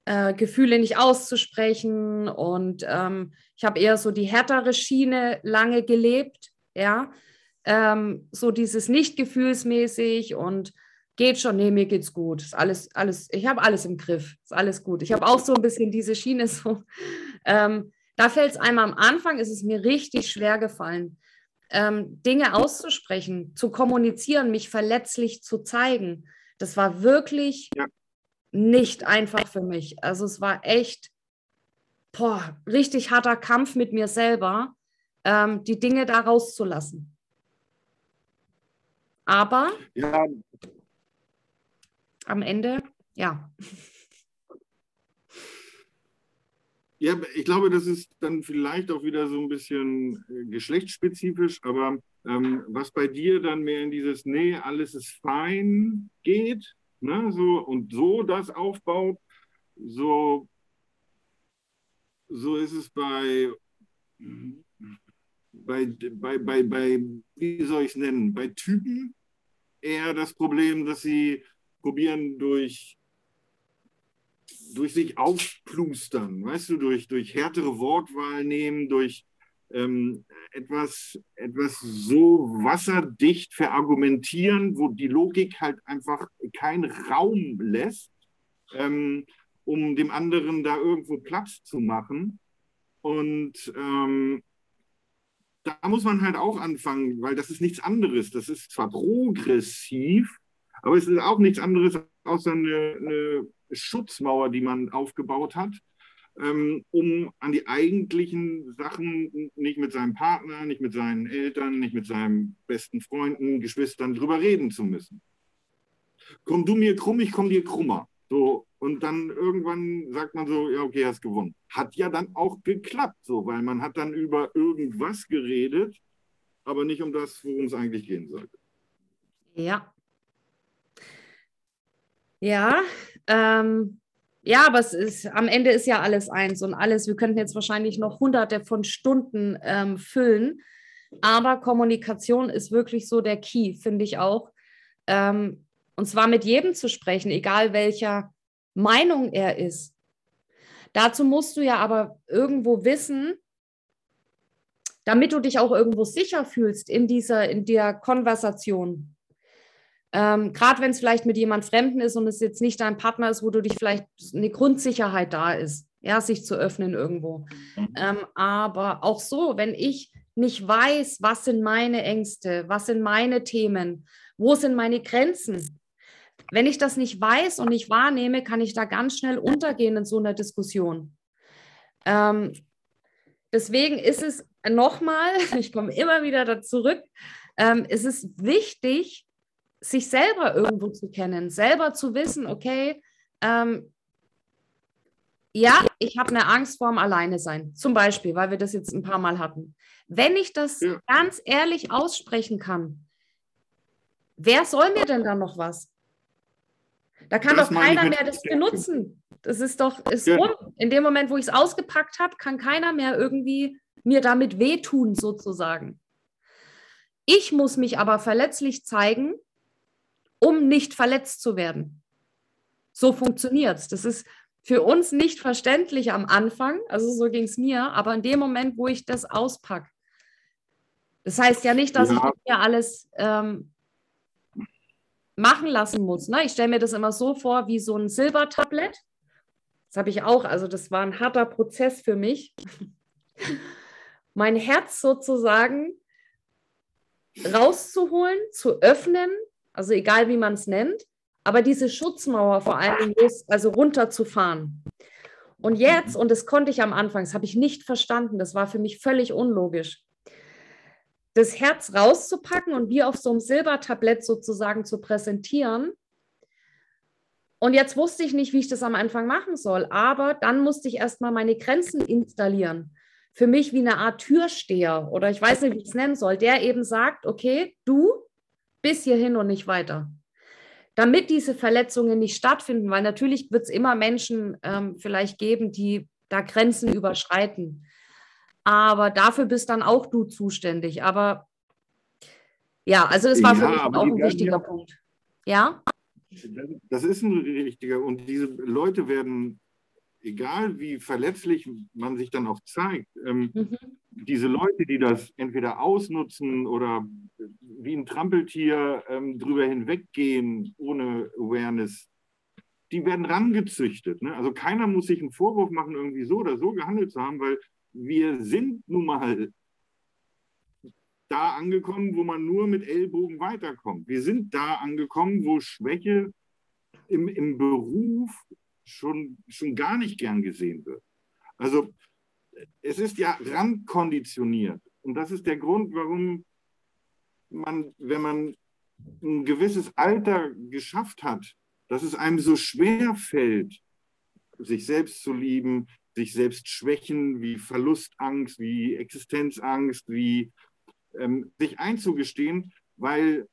äh, Gefühle nicht auszusprechen. Und ähm, ich habe eher so die härtere Schiene lange gelebt, ja. Ähm, so dieses nicht gefühlsmäßig und geht schon, nee, mir geht's gut. Ist alles, alles, ich habe alles im Griff, ist alles gut. Ich habe auch so ein bisschen diese Schiene so. Ähm, da fällt es einmal am Anfang, ist es mir richtig schwer gefallen ähm, Dinge auszusprechen, zu kommunizieren, mich verletzlich zu zeigen. Das war wirklich ja. nicht einfach für mich. Also es war echt boah, richtig harter Kampf mit mir selber, ähm, die Dinge da rauszulassen. Aber ja. Am Ende, ja.
Ja, ich glaube, das ist dann vielleicht auch wieder so ein bisschen äh, geschlechtsspezifisch, aber ähm, was bei dir dann mehr in dieses Nee, alles ist fein geht, ne, so, und so das aufbaut, so, so ist es bei, bei, bei, bei, bei wie soll ich es nennen, bei Typen eher das Problem, dass sie probieren durch durch sich aufplustern, weißt du, durch, durch härtere Wortwahl nehmen, durch ähm, etwas, etwas so wasserdicht verargumentieren, wo die Logik halt einfach keinen Raum lässt, ähm, um dem anderen da irgendwo Platz zu machen. Und ähm, da muss man halt auch anfangen, weil das ist nichts anderes. Das ist zwar progressiv, aber es ist auch nichts anderes außer eine, eine Schutzmauer, die man aufgebaut hat, ähm, um an die eigentlichen Sachen nicht mit seinem Partner, nicht mit seinen Eltern, nicht mit seinen besten Freunden, Geschwistern drüber reden zu müssen. Komm du mir krumm, ich komm dir krummer. So, und dann irgendwann sagt man so, ja, okay, hast gewonnen. Hat ja dann auch geklappt, so, weil man hat dann über irgendwas geredet, aber nicht um das, worum es eigentlich gehen sollte.
Ja, Ja, ähm, ja, aber es ist, am Ende ist ja alles eins und alles. Wir könnten jetzt wahrscheinlich noch hunderte von Stunden ähm, füllen. Aber Kommunikation ist wirklich so der Key, finde ich auch. Ähm, und zwar mit jedem zu sprechen, egal welcher Meinung er ist. Dazu musst du ja aber irgendwo wissen, damit du dich auch irgendwo sicher fühlst in dieser, in der Konversation. Ähm, Gerade wenn es vielleicht mit jemand Fremden ist und es jetzt nicht dein Partner ist, wo du dich vielleicht eine Grundsicherheit da ist, ja, sich zu öffnen irgendwo. Mhm. Ähm, aber auch so, wenn ich nicht weiß, was sind meine Ängste, was sind meine Themen, wo sind meine Grenzen. Wenn ich das nicht weiß und nicht wahrnehme, kann ich da ganz schnell untergehen in so einer Diskussion. Ähm, deswegen ist es nochmal, ich komme immer wieder da zurück, ähm, es ist wichtig, sich selber irgendwo zu kennen, selber zu wissen, okay, ähm, ja, ich habe eine Angst vorm Alleine sein, zum Beispiel, weil wir das jetzt ein paar Mal hatten. Wenn ich das ja. ganz ehrlich aussprechen kann, wer soll mir denn da noch was? Da kann das doch keiner mehr das benutzen. Das ist doch ist ja. rum. In dem Moment, wo ich es ausgepackt habe, kann keiner mehr irgendwie mir damit wehtun, sozusagen. Ich muss mich aber verletzlich zeigen, um nicht verletzt zu werden. So funktioniert es. Das ist für uns nicht verständlich am Anfang, also so ging es mir, aber in dem Moment, wo ich das auspacke. Das heißt ja nicht, dass ja. ich mir alles ähm, machen lassen muss. Ne? Ich stelle mir das immer so vor wie so ein Silbertablett. Das habe ich auch, also das war ein harter Prozess für mich. mein Herz sozusagen rauszuholen, zu öffnen, also egal wie man es nennt, aber diese Schutzmauer vor allem ist, also runterzufahren. Und jetzt, und das konnte ich am Anfang, das habe ich nicht verstanden, das war für mich völlig unlogisch, das Herz rauszupacken und wie auf so einem Silbertablett sozusagen zu präsentieren. Und jetzt wusste ich nicht, wie ich das am Anfang machen soll, aber dann musste ich erstmal meine Grenzen installieren. Für mich wie eine Art Türsteher oder ich weiß nicht, wie ich es nennen soll, der eben sagt, okay, du bis hierhin und nicht weiter. Damit diese Verletzungen nicht stattfinden, weil natürlich wird es immer Menschen ähm, vielleicht geben, die da Grenzen überschreiten. Aber dafür bist dann auch du zuständig. Aber ja, also das war ja, für mich auch ein wichtiger ja, Punkt. Ja?
Das ist ein richtiger. Und diese Leute werden, egal wie verletzlich man sich dann auch zeigt, ähm, mhm diese Leute, die das entweder ausnutzen oder wie ein Trampeltier ähm, drüber hinweggehen ohne Awareness, die werden rangezüchtet. Ne? Also keiner muss sich einen Vorwurf machen, irgendwie so oder so gehandelt zu haben, weil wir sind nun mal da angekommen, wo man nur mit Ellbogen weiterkommt. Wir sind da angekommen, wo Schwäche im, im Beruf schon, schon gar nicht gern gesehen wird. Also es ist ja randkonditioniert. Und das ist der Grund, warum man, wenn man ein gewisses Alter geschafft hat, dass es einem so schwer fällt, sich selbst zu lieben, sich selbst schwächen, wie Verlustangst, wie Existenzangst, wie ähm, sich einzugestehen, weil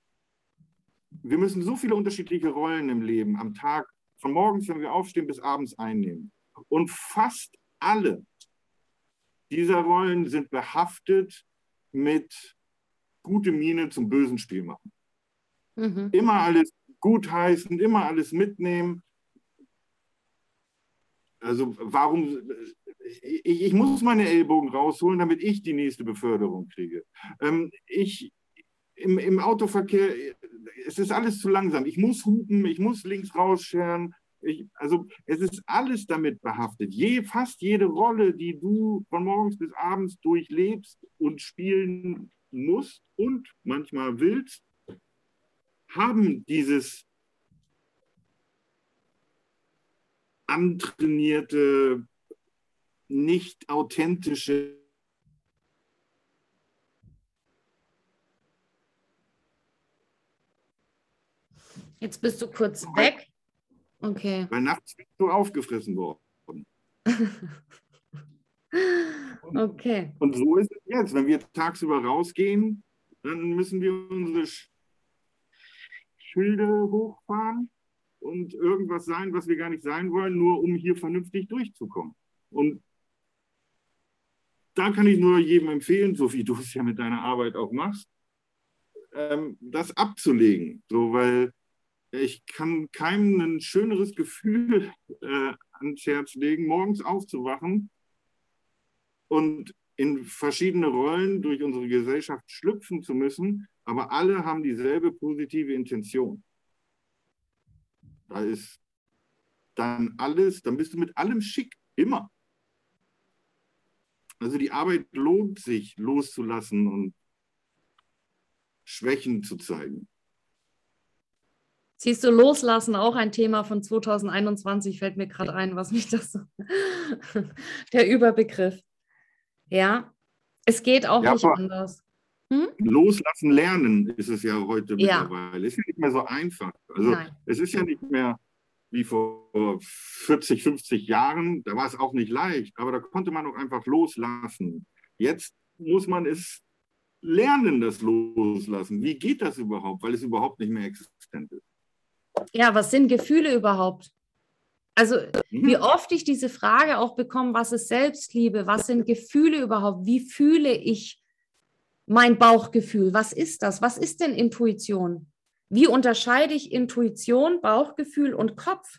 wir müssen so viele unterschiedliche Rollen im Leben am Tag, von morgens, wenn wir aufstehen, bis abends einnehmen. Und fast alle dieser Rollen sind behaftet mit gute Miene zum bösen Spiel machen. Mhm. Immer alles gutheißen, immer alles mitnehmen. Also warum, ich, ich, muss meine Ellbogen rausholen, damit ich die nächste Beförderung kriege. Ähm, ich, im, im Autoverkehr, es ist alles zu langsam. Ich muss hupen, ich muss links rausscheren, ich, also es ist alles damit behaftet. Je, fast jede Rolle, die du von morgens bis abends durchlebst und spielen musst und manchmal willst, haben dieses antrainierte, nicht authentische
Jetzt bist du kurz weg. Okay.
Weil nachts bist du aufgefressen worden.
okay.
Und so ist es jetzt. Wenn wir tagsüber rausgehen, dann müssen wir unsere Schilde hochfahren. und irgendwas sein, was wir gar nicht sein wollen, nur um hier vernünftig durchzukommen. Und da kann ich nur jedem empfehlen, so wie du es ja mit deiner Arbeit auch machst, ähm, das abzulegen. So, weil ich kann keinem ein schöneres Gefühl äh, ans Herz legen, morgens aufzuwachen und in verschiedene Rollen durch unsere Gesellschaft schlüpfen zu müssen, aber alle haben dieselbe positive Intention. Da ist dann alles, dann bist du mit allem schick, immer. Also die Arbeit lohnt sich loszulassen und Schwächen zu zeigen.
Siehst du, loslassen auch ein Thema von 2021 fällt mir gerade ein, was mich das so, der Überbegriff. Ja, es geht auch ja, nicht anders.
Hm? Loslassen lernen ist es ja heute ja. mittlerweile. Ist ja nicht mehr so einfach. Also Nein. es ist ja nicht mehr wie vor 40, 50 Jahren. Da war es auch nicht leicht, aber da konnte man auch einfach loslassen. Jetzt muss man es lernen, das Loslassen. Wie geht das überhaupt? Weil es überhaupt nicht mehr existent ist.
Ja, was sind Gefühle überhaupt? Also mhm. wie oft ich diese Frage auch bekomme, was ist Selbstliebe? Was sind Gefühle überhaupt? Wie fühle ich mein Bauchgefühl? Was ist das? Was ist denn Intuition? Wie unterscheide ich Intuition, Bauchgefühl und Kopf?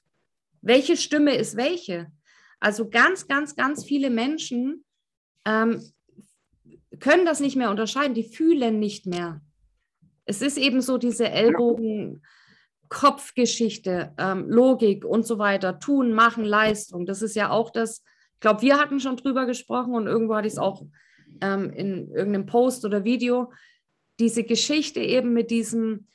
Welche Stimme ist welche? Also ganz, ganz, ganz viele Menschen ähm, können das nicht mehr unterscheiden, die fühlen nicht mehr. Es ist eben so diese Ellbogen. Kopfgeschichte, ähm, Logik und so weiter, tun, machen, Leistung. Das ist ja auch das, ich glaube, wir hatten schon drüber gesprochen und irgendwo hatte ich es auch ähm, in irgendeinem Post oder Video, diese Geschichte eben mit diesem,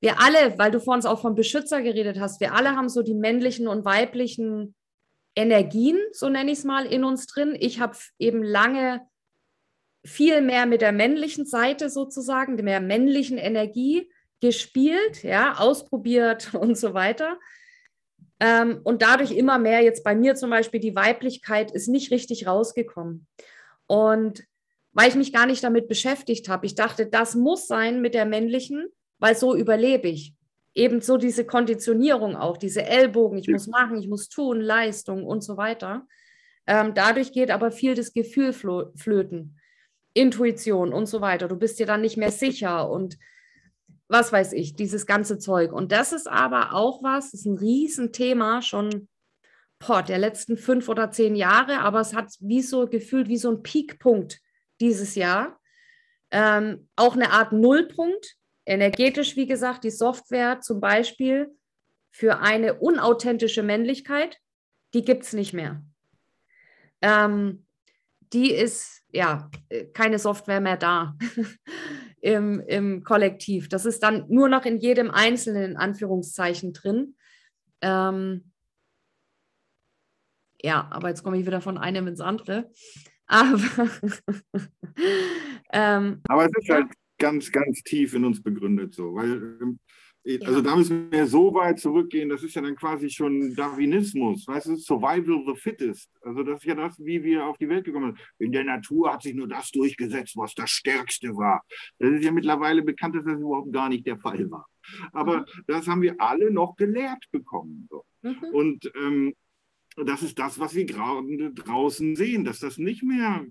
wir alle, weil du vor uns auch vom Beschützer geredet hast, wir alle haben so die männlichen und weiblichen Energien, so nenne ich es mal, in uns drin. Ich habe eben lange viel mehr mit der männlichen Seite sozusagen, der männlichen Energie gespielt, ja, ausprobiert und so weiter. Ähm, und dadurch immer mehr, jetzt bei mir zum Beispiel, die Weiblichkeit ist nicht richtig rausgekommen. Und weil ich mich gar nicht damit beschäftigt habe, ich dachte, das muss sein mit der männlichen, weil so überlebe ich. Ebenso diese Konditionierung auch, diese Ellbogen, ich ja. muss machen, ich muss tun, Leistung und so weiter. Ähm, dadurch geht aber viel das Gefühl flöten, Intuition und so weiter. Du bist dir dann nicht mehr sicher und was weiß ich, dieses ganze Zeug. Und das ist aber auch was, das ist ein Riesenthema schon boah, der letzten fünf oder zehn Jahre, aber es hat wie so gefühlt wie so ein Peakpunkt dieses Jahr. Ähm, auch eine Art Nullpunkt. Energetisch, wie gesagt, die Software zum Beispiel für eine unauthentische Männlichkeit, die gibt es nicht mehr. Ähm, die ist ja keine Software mehr da. im, im Kollektiv. Das ist dann nur noch in jedem Einzelnen in Anführungszeichen drin. Ähm, ja, aber jetzt komme ich wieder von einem ins andere. Aber,
ähm, aber es ist halt ganz, ganz tief in uns begründet so, weil ähm, also da müssen wir so weit zurückgehen, das ist ja dann quasi schon Darwinismus, weißt du, Survival of the Fittest. Also das ist ja das, wie wir auf die Welt gekommen sind. In der Natur hat sich nur das durchgesetzt, was das Stärkste war. Das ist ja mittlerweile bekannt, dass das überhaupt gar nicht der Fall war. Aber mhm. das haben wir alle noch gelehrt bekommen. So. Mhm. Und ähm, das ist das, was wir gerade draußen sehen, dass das nicht mehr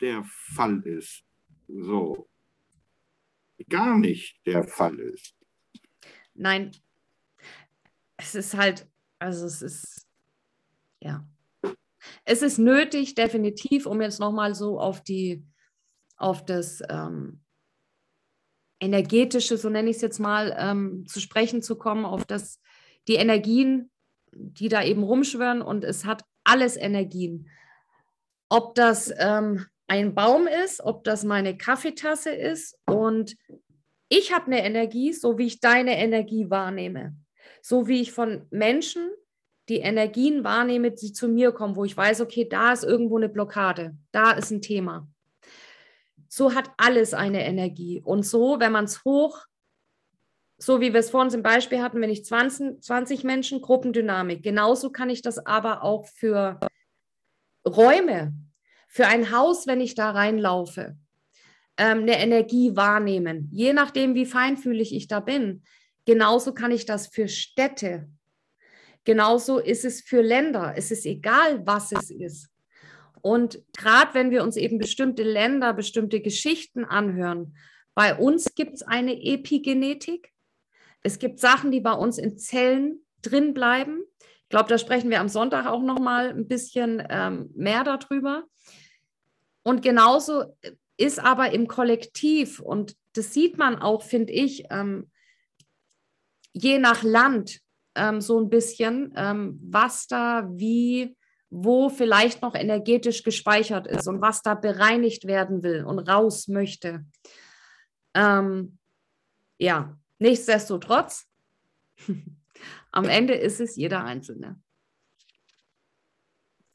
der Fall ist. So. Gar nicht der Fall ist.
Nein, es ist halt, also es ist, ja. Es ist nötig, definitiv, um jetzt nochmal so auf die, auf das ähm, energetische, so nenne ich es jetzt mal, ähm, zu sprechen zu kommen, auf das, die Energien, die da eben rumschwören und es hat alles Energien. Ob das ähm, ein Baum ist, ob das meine Kaffeetasse ist und ich habe eine Energie, so wie ich deine Energie wahrnehme. So wie ich von Menschen die Energien wahrnehme, die zu mir kommen, wo ich weiß, okay, da ist irgendwo eine Blockade, da ist ein Thema. So hat alles eine Energie. Und so, wenn man es hoch, so wie wir es vorhin zum Beispiel hatten, wenn ich 20, 20 Menschen, Gruppendynamik, genauso kann ich das aber auch für Räume, für ein Haus, wenn ich da reinlaufe ähm, eine Energie wahrnehmen. Je nachdem, wie feinfühlig ich da bin. Genauso kann ich das für Städte. Genauso ist es für Länder. Es ist egal, was es ist. Und gerade wenn wir uns eben bestimmte Länder, bestimmte Geschichten anhören, bei uns gibt es eine Epigenetik. Es gibt Sachen, die bei uns in Zellen drin bleiben. Ich glaube, da sprechen wir am Sonntag auch noch mal ein bisschen ähm, mehr darüber. Und genauso ist aber im Kollektiv, und das sieht man auch, finde ich, ähm, je nach Land ähm, so ein bisschen, ähm, was da wie, wo vielleicht noch energetisch gespeichert ist und was da bereinigt werden will und raus möchte. Ähm, ja, nichtsdestotrotz, am Ende ist es jeder Einzelne.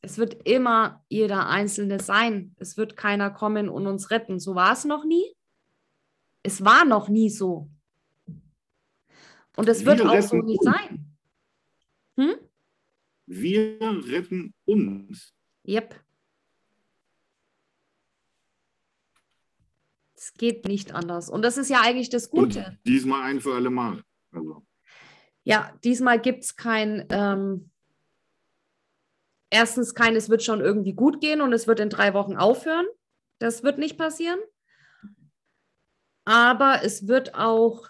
Es wird immer jeder Einzelne sein. Es wird keiner kommen und uns retten. So war es noch nie. Es war noch nie so. Und es wird auch so nicht sein.
Hm? Wir retten uns.
Yep. Es geht nicht anders. Und das ist ja eigentlich das Gute. Und
diesmal ein für alle Mal. Also.
Ja, diesmal gibt es kein, ähm, erstens kein, es wird schon irgendwie gut gehen und es wird in drei Wochen aufhören. Das wird nicht passieren. Aber es wird auch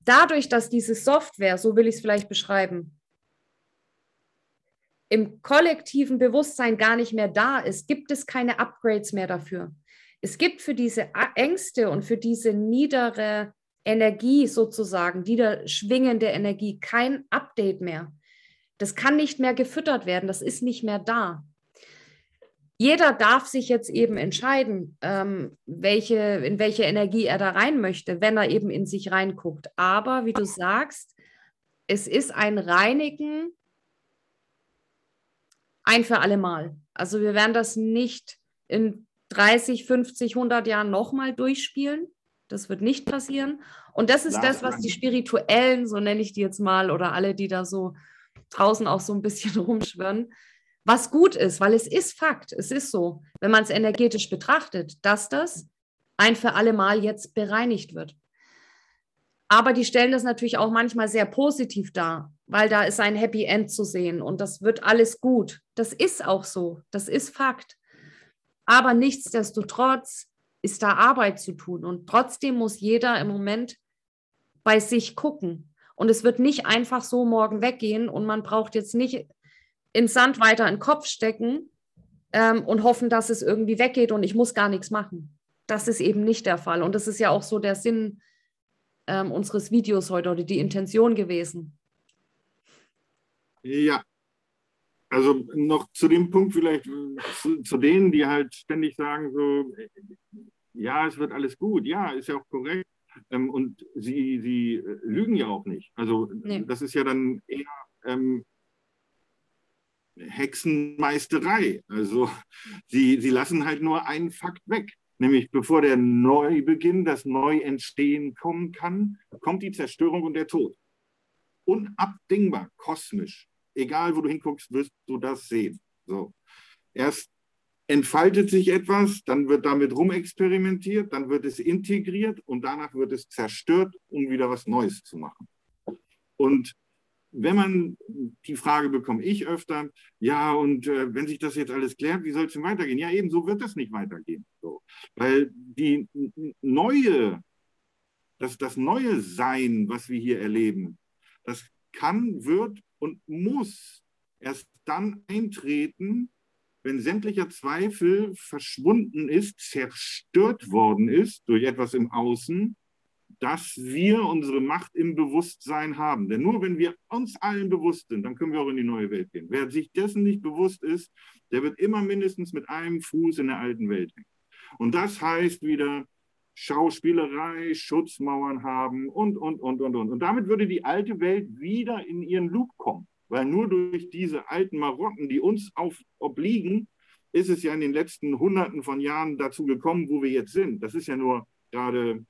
dadurch, dass diese Software, so will ich es vielleicht beschreiben, im kollektiven Bewusstsein gar nicht mehr da ist, gibt es keine Upgrades mehr dafür. Es gibt für diese Ängste und für diese niedere Energie sozusagen, niederschwingende Energie, kein Update mehr. Das kann nicht mehr gefüttert werden, das ist nicht mehr da. Jeder darf sich jetzt eben entscheiden, ähm, welche, in welche Energie er da rein möchte, wenn er eben in sich reinguckt. Aber wie du sagst, es ist ein Reinigen ein für alle Mal. Also wir werden das nicht in 30, 50, 100 Jahren nochmal durchspielen. Das wird nicht passieren. Und das ist das, was die Spirituellen, so nenne ich die jetzt mal, oder alle, die da so draußen auch so ein bisschen rumschwirren, was gut ist, weil es ist Fakt, es ist so, wenn man es energetisch betrachtet, dass das ein für alle Mal jetzt bereinigt wird. Aber die stellen das natürlich auch manchmal sehr positiv dar, weil da ist ein Happy End zu sehen und das wird alles gut. Das ist auch so, das ist Fakt. Aber nichtsdestotrotz ist da Arbeit zu tun und trotzdem muss jeder im Moment bei sich gucken. Und es wird nicht einfach so morgen weggehen und man braucht jetzt nicht ins Sand weiter in den Kopf stecken ähm, und hoffen, dass es irgendwie weggeht und ich muss gar nichts machen. Das ist eben nicht der Fall. Und das ist ja auch so der Sinn ähm, unseres Videos heute oder die Intention gewesen.
Ja, also noch zu dem Punkt vielleicht, zu, zu, denen, die halt ständig sagen, so, ja, es wird alles gut, ja, ist ja auch korrekt. Ähm, und sie, sie lügen ja auch nicht. Also nee. das ist ja dann eher ähm, Hexenmeisterei. Also sie, sie lassen halt nur einen Fakt weg. Nämlich bevor der Neubeginn, das Neuentstehen kommen kann, kommt die Zerstörung und der Tod. Unabdingbar, kosmisch. Egal, wo du hinguckst, wirst du das sehen. So. Erst entfaltet sich etwas, dann wird damit rumexperimentiert, dann wird es integriert und danach wird es zerstört, um wieder was Neues zu machen. Und wenn man die Frage bekomme ich öfter, ja, und äh, wenn sich das jetzt alles klärt, wie soll es denn weitergehen? Ja, eben so wird es nicht weitergehen. So. Weil die neue, das, das neue Sein, was wir hier erleben, das kann, wird und muss erst dann eintreten, wenn sämtlicher Zweifel verschwunden ist, zerstört worden ist durch etwas im Außen dass wir unsere Macht im Bewusstsein haben. Denn nur wenn wir uns allen bewusst sind, dann können wir auch in die neue Welt gehen. Wer sich dessen nicht bewusst ist, der wird immer mindestens mit einem Fuß in der alten Welt hängen. Und das heißt wieder Schauspielerei, Schutzmauern haben und, und, und, und, und. Und damit würde die alte Welt wieder in ihren Loop kommen. Weil nur durch diese alten Marotten, die uns auf, obliegen, ist es ja in den letzten Hunderten von Jahren dazu gekommen, wo wir jetzt sind. Das ist ja nur gerade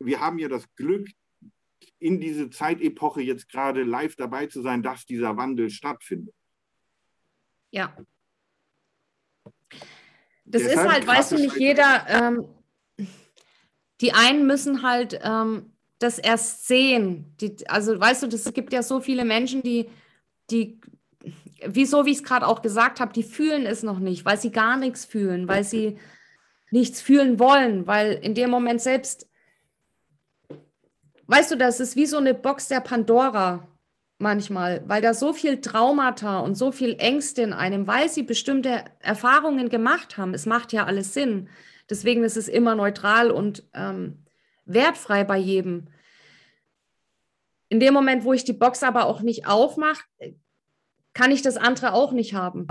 wir haben ja das Glück, in diese Zeitepoche jetzt gerade live dabei zu sein, dass dieser Wandel stattfindet.
Ja. Das Deshalb ist halt, weißt du, nicht jeder, ähm, die einen müssen halt ähm, das erst sehen. Die, also weißt du, es gibt ja so viele Menschen, die, die, wieso, wie ich es gerade auch gesagt habe, die fühlen es noch nicht, weil sie gar nichts fühlen, weil sie nichts fühlen wollen, weil in dem Moment selbst, weißt du, das ist wie so eine Box der Pandora manchmal, weil da so viel Traumata und so viel Ängste in einem, weil sie bestimmte Erfahrungen gemacht haben. Es macht ja alles Sinn. Deswegen ist es immer neutral und ähm, wertfrei bei jedem. In dem Moment, wo ich die Box aber auch nicht aufmache, kann ich das andere auch nicht haben.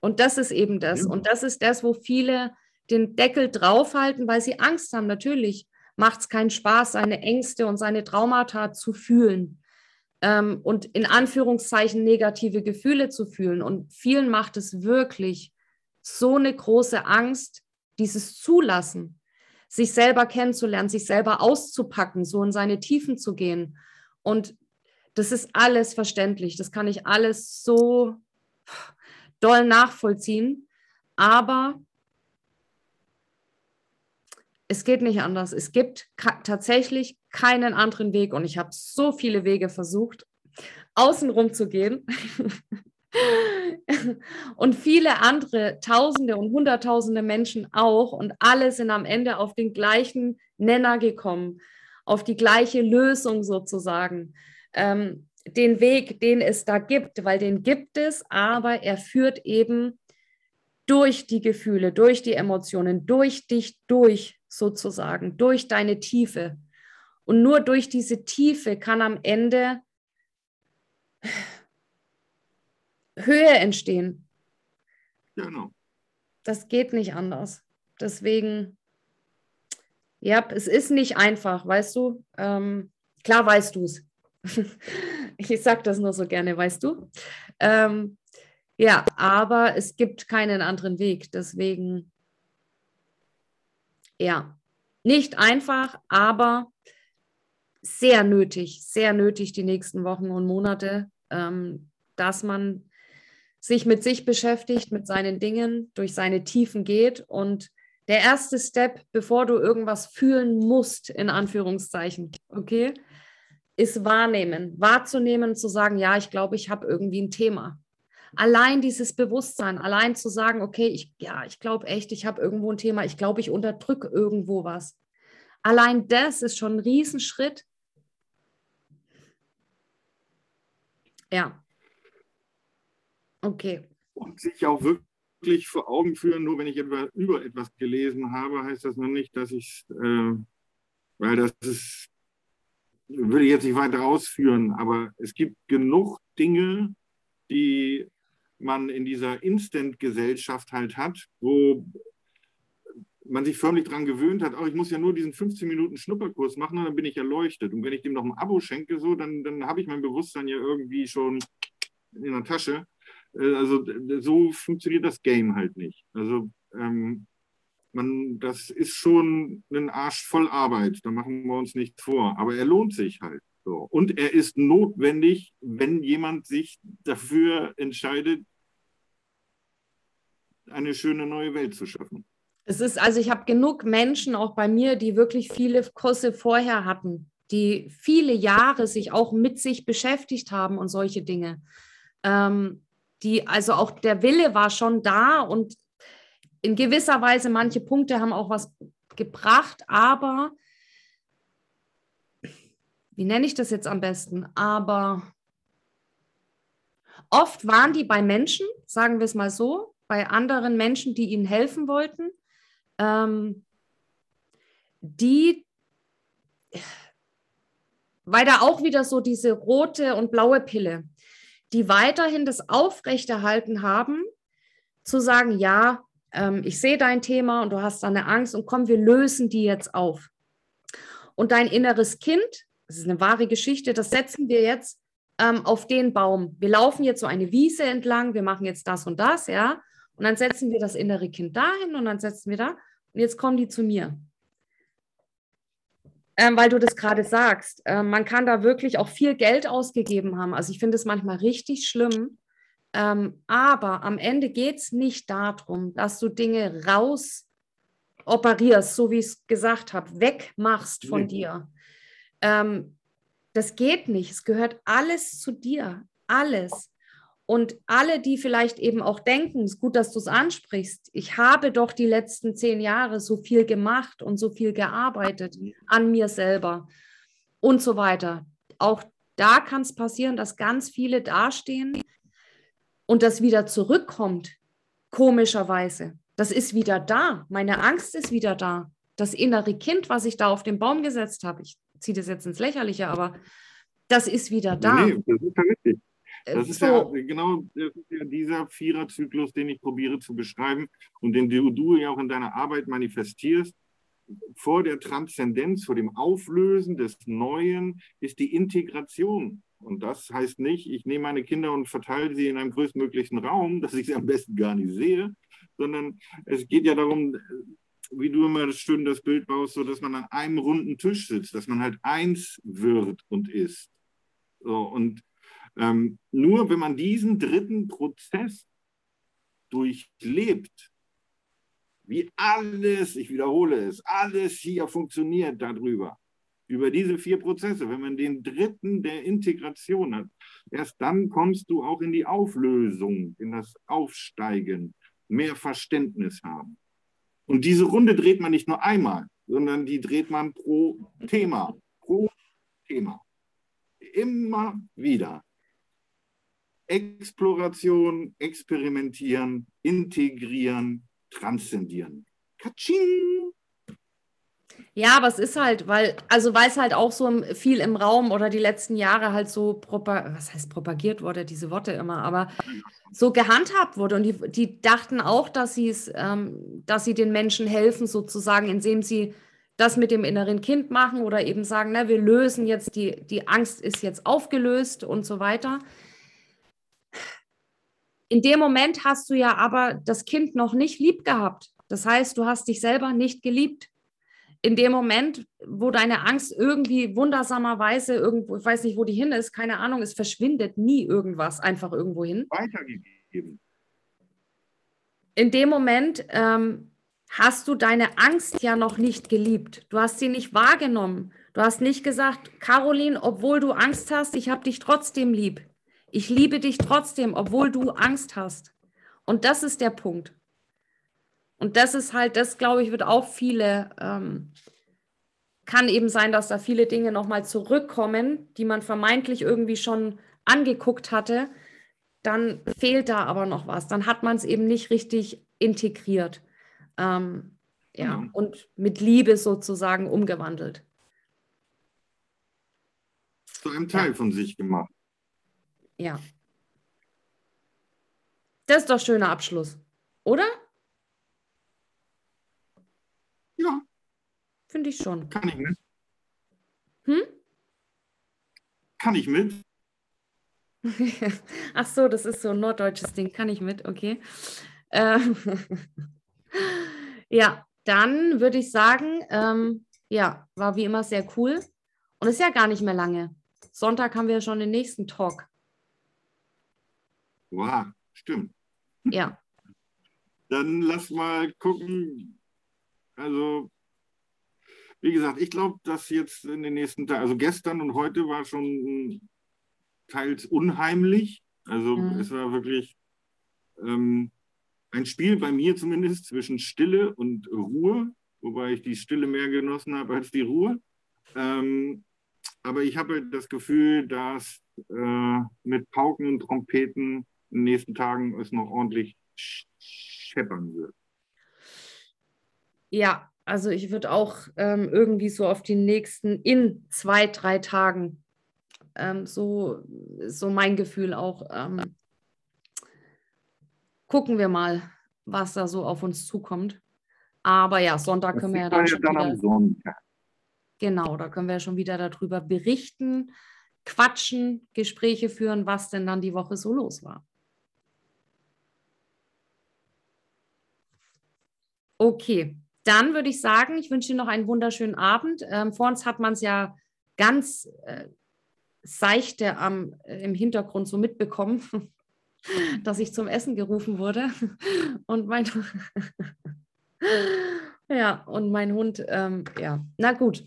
Und das ist eben das. Und das ist das, wo viele den Deckel draufhalten, weil sie Angst haben. Natürlich macht es keinen Spaß, seine Ängste und seine Traumata zu fühlen ähm, und in Anführungszeichen negative Gefühle zu fühlen. Und vielen macht es wirklich so eine große Angst, dieses Zulassen, sich selber kennenzulernen, sich selber auszupacken, so in seine Tiefen zu gehen. Und das ist alles verständlich. Das kann ich alles so doll nachvollziehen. Aber es geht nicht anders. Es gibt tatsächlich keinen anderen Weg und ich habe so viele Wege versucht, außenrum zu gehen. und viele andere, Tausende und Hunderttausende Menschen auch. Und alle sind am Ende auf den gleichen Nenner gekommen, auf die gleiche Lösung sozusagen. Ähm, den Weg, den es da gibt, weil den gibt es, aber er führt eben durch die Gefühle, durch die Emotionen, durch dich durch sozusagen, durch deine Tiefe. Und nur durch diese Tiefe kann am Ende Höhe entstehen. Genau. Das geht nicht anders. Deswegen, ja, es ist nicht einfach, weißt du? Ähm, klar weißt du es. ich sage das nur so gerne, weißt du? Ähm, ja, aber es gibt keinen anderen Weg. Deswegen ja, nicht einfach, aber sehr nötig, sehr nötig die nächsten Wochen und Monate, ähm, dass man sich mit sich beschäftigt, mit seinen Dingen, durch seine Tiefen geht. Und der erste Step, bevor du irgendwas fühlen musst, in Anführungszeichen, okay, ist wahrnehmen, wahrzunehmen, zu sagen, ja, ich glaube, ich habe irgendwie ein Thema allein dieses Bewusstsein, allein zu sagen, okay, ich, ja, ich glaube echt, ich habe irgendwo ein Thema, ich glaube, ich unterdrücke irgendwo was. Allein das ist schon ein Riesenschritt. Ja. Okay.
Und sich auch wirklich vor Augen führen, nur wenn ich etwa über etwas gelesen habe, heißt das noch nicht, dass ich, äh, weil das ist, würde ich jetzt nicht weiter ausführen, aber es gibt genug Dinge, die man in dieser Instant-Gesellschaft halt hat, wo man sich förmlich daran gewöhnt hat, oh, ich muss ja nur diesen 15 Minuten Schnupperkurs machen und dann bin ich erleuchtet. Und wenn ich dem noch ein Abo schenke, so, dann, dann habe ich mein Bewusstsein ja irgendwie schon in der Tasche. Äh, also so funktioniert das Game halt nicht. Also ähm, man, das ist schon ein Arsch voll Arbeit, da machen wir uns nichts vor. Aber er lohnt sich halt. So. Und er ist notwendig, wenn jemand sich dafür entscheidet, eine schöne neue Welt zu schaffen.
Es ist, also ich habe genug Menschen auch bei mir, die wirklich viele Kurse vorher hatten, die viele Jahre sich auch mit sich beschäftigt haben und solche Dinge. Ähm, die, also auch der Wille war schon da und in gewisser Weise manche Punkte haben auch was gebracht, aber wie nenne ich das jetzt am besten? Aber oft waren die bei Menschen, sagen wir es mal so, bei anderen Menschen, die ihnen helfen wollten, ähm, die, weil da auch wieder so diese rote und blaue Pille, die weiterhin das Aufrechterhalten haben, zu sagen, ja, ähm, ich sehe dein Thema und du hast da eine Angst und komm, wir lösen die jetzt auf. Und dein inneres Kind, das ist eine wahre Geschichte, das setzen wir jetzt ähm, auf den Baum. Wir laufen jetzt so eine Wiese entlang, wir machen jetzt das und das, ja. Und dann setzen wir das innere Kind dahin und dann setzen wir da. Und jetzt kommen die zu mir. Ähm, weil du das gerade sagst. Ähm, man kann da wirklich auch viel Geld ausgegeben haben. Also ich finde es manchmal richtig schlimm. Ähm, aber am Ende geht es nicht darum, dass du Dinge raus operierst, so wie ich es gesagt habe, wegmachst von nee. dir. ähm, das geht nicht. Es gehört alles zu dir. Alles. Und alle, die vielleicht eben auch denken, es ist gut, dass du es ansprichst, ich habe doch die letzten zehn Jahre so viel gemacht und so viel gearbeitet an mir selber und so weiter. Auch da kann es passieren, dass ganz viele dastehen und das wieder zurückkommt, komischerweise. Das ist wieder da. Meine Angst ist wieder da. Das innere Kind, was ich da auf den Baum gesetzt habe, ich ziehe das jetzt ins Lächerliche, aber das ist wieder da. Nee, das ist ja richtig.
Das ist so. ja genau das ist ja dieser Viererzyklus, den ich probiere zu beschreiben und den du, du ja auch in deiner Arbeit manifestierst. Vor der Transzendenz, vor dem Auflösen des Neuen ist die Integration. Und das heißt nicht, ich nehme meine Kinder und verteile sie in einem größtmöglichen Raum, dass ich sie am besten gar nicht sehe, sondern es geht ja darum, wie du immer schön das Bild baust, so dass man an einem runden Tisch sitzt, dass man halt eins wird und ist. So, und ähm, nur wenn man diesen dritten Prozess durchlebt, wie alles, ich wiederhole es, alles hier funktioniert darüber, über diese vier Prozesse, wenn man den dritten der Integration hat, erst dann kommst du auch in die Auflösung, in das Aufsteigen, mehr Verständnis haben. Und diese Runde dreht man nicht nur einmal, sondern die dreht man pro Thema, pro Thema. Immer wieder. Exploration, experimentieren, integrieren, transzendieren. Katsching!
Ja, aber es ist halt, weil, also weil es halt auch so viel im Raum oder die letzten Jahre halt so, was heißt propagiert wurde, diese Worte immer, aber so gehandhabt wurde. Und die, die dachten auch, dass ähm, dass sie den Menschen helfen, sozusagen, indem sie das mit dem inneren Kind machen oder eben sagen, na, wir lösen jetzt, die, die Angst ist jetzt aufgelöst und so weiter. In dem Moment hast du ja aber das Kind noch nicht lieb gehabt. Das heißt, du hast dich selber nicht geliebt. In dem Moment, wo deine Angst irgendwie wundersamerweise irgendwo, ich weiß nicht, wo die hin ist, keine Ahnung, es verschwindet nie irgendwas einfach irgendwo hin. Weitergegeben. In dem Moment ähm, hast du deine Angst ja noch nicht geliebt. Du hast sie nicht wahrgenommen. Du hast nicht gesagt, Caroline, obwohl du Angst hast, ich habe dich trotzdem lieb. Ich liebe dich trotzdem, obwohl du Angst hast. Und das ist der Punkt. Und das ist halt, das glaube ich, wird auch viele, ähm, kann eben sein, dass da viele Dinge nochmal zurückkommen, die man vermeintlich irgendwie schon angeguckt hatte. Dann fehlt da aber noch was. Dann hat man es eben nicht richtig integriert. Ähm, ja, mhm. und mit Liebe sozusagen umgewandelt.
Zu einem Teil ja. von sich gemacht.
Ja. Das ist doch schöner Abschluss, oder?
Ja.
Finde ich schon.
Kann ich mit. Hm? Kann ich mit.
Ach so, das ist so ein norddeutsches Ding. Kann ich mit, okay. Ähm ja, dann würde ich sagen, ähm, ja, war wie immer sehr cool. Und ist ja gar nicht mehr lange. Sonntag haben wir schon den nächsten Talk.
Wow, stimmt.
Ja.
Dann lass mal gucken. Also, wie gesagt, ich glaube, dass jetzt in den nächsten Tagen, also gestern und heute war schon teils unheimlich. Also mhm. es war wirklich ähm, ein Spiel bei mir zumindest zwischen Stille und Ruhe, wobei ich die Stille mehr genossen habe als die Ruhe. Ähm, aber ich habe das Gefühl, dass äh, mit Pauken und Trompeten in den nächsten Tagen es noch ordentlich scheppern wird.
Ja, also ich würde auch ähm, irgendwie so auf die nächsten in zwei, drei Tagen ähm, so, so mein Gefühl auch. Ähm, gucken wir mal, was da so auf uns zukommt. Aber ja, Sonntag können wir ja dann, schon dann wieder, Genau, da können wir ja schon wieder darüber berichten, quatschen, Gespräche führen, was denn dann die Woche so los war. Okay, dann würde ich sagen, ich wünsche dir noch einen wunderschönen Abend. Ähm, vor uns hat man es ja ganz äh, seichte am, äh, im Hintergrund so mitbekommen, dass ich zum Essen gerufen wurde. Und mein, Ja, und mein Hund, ähm, ja, na gut.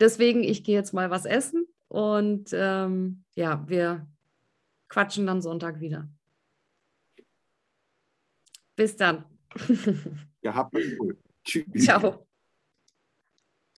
Deswegen, ich gehe jetzt mal was essen und ähm, ja, wir quatschen dann Sonntag wieder. Bis dann.
要 Happy Food，
下午。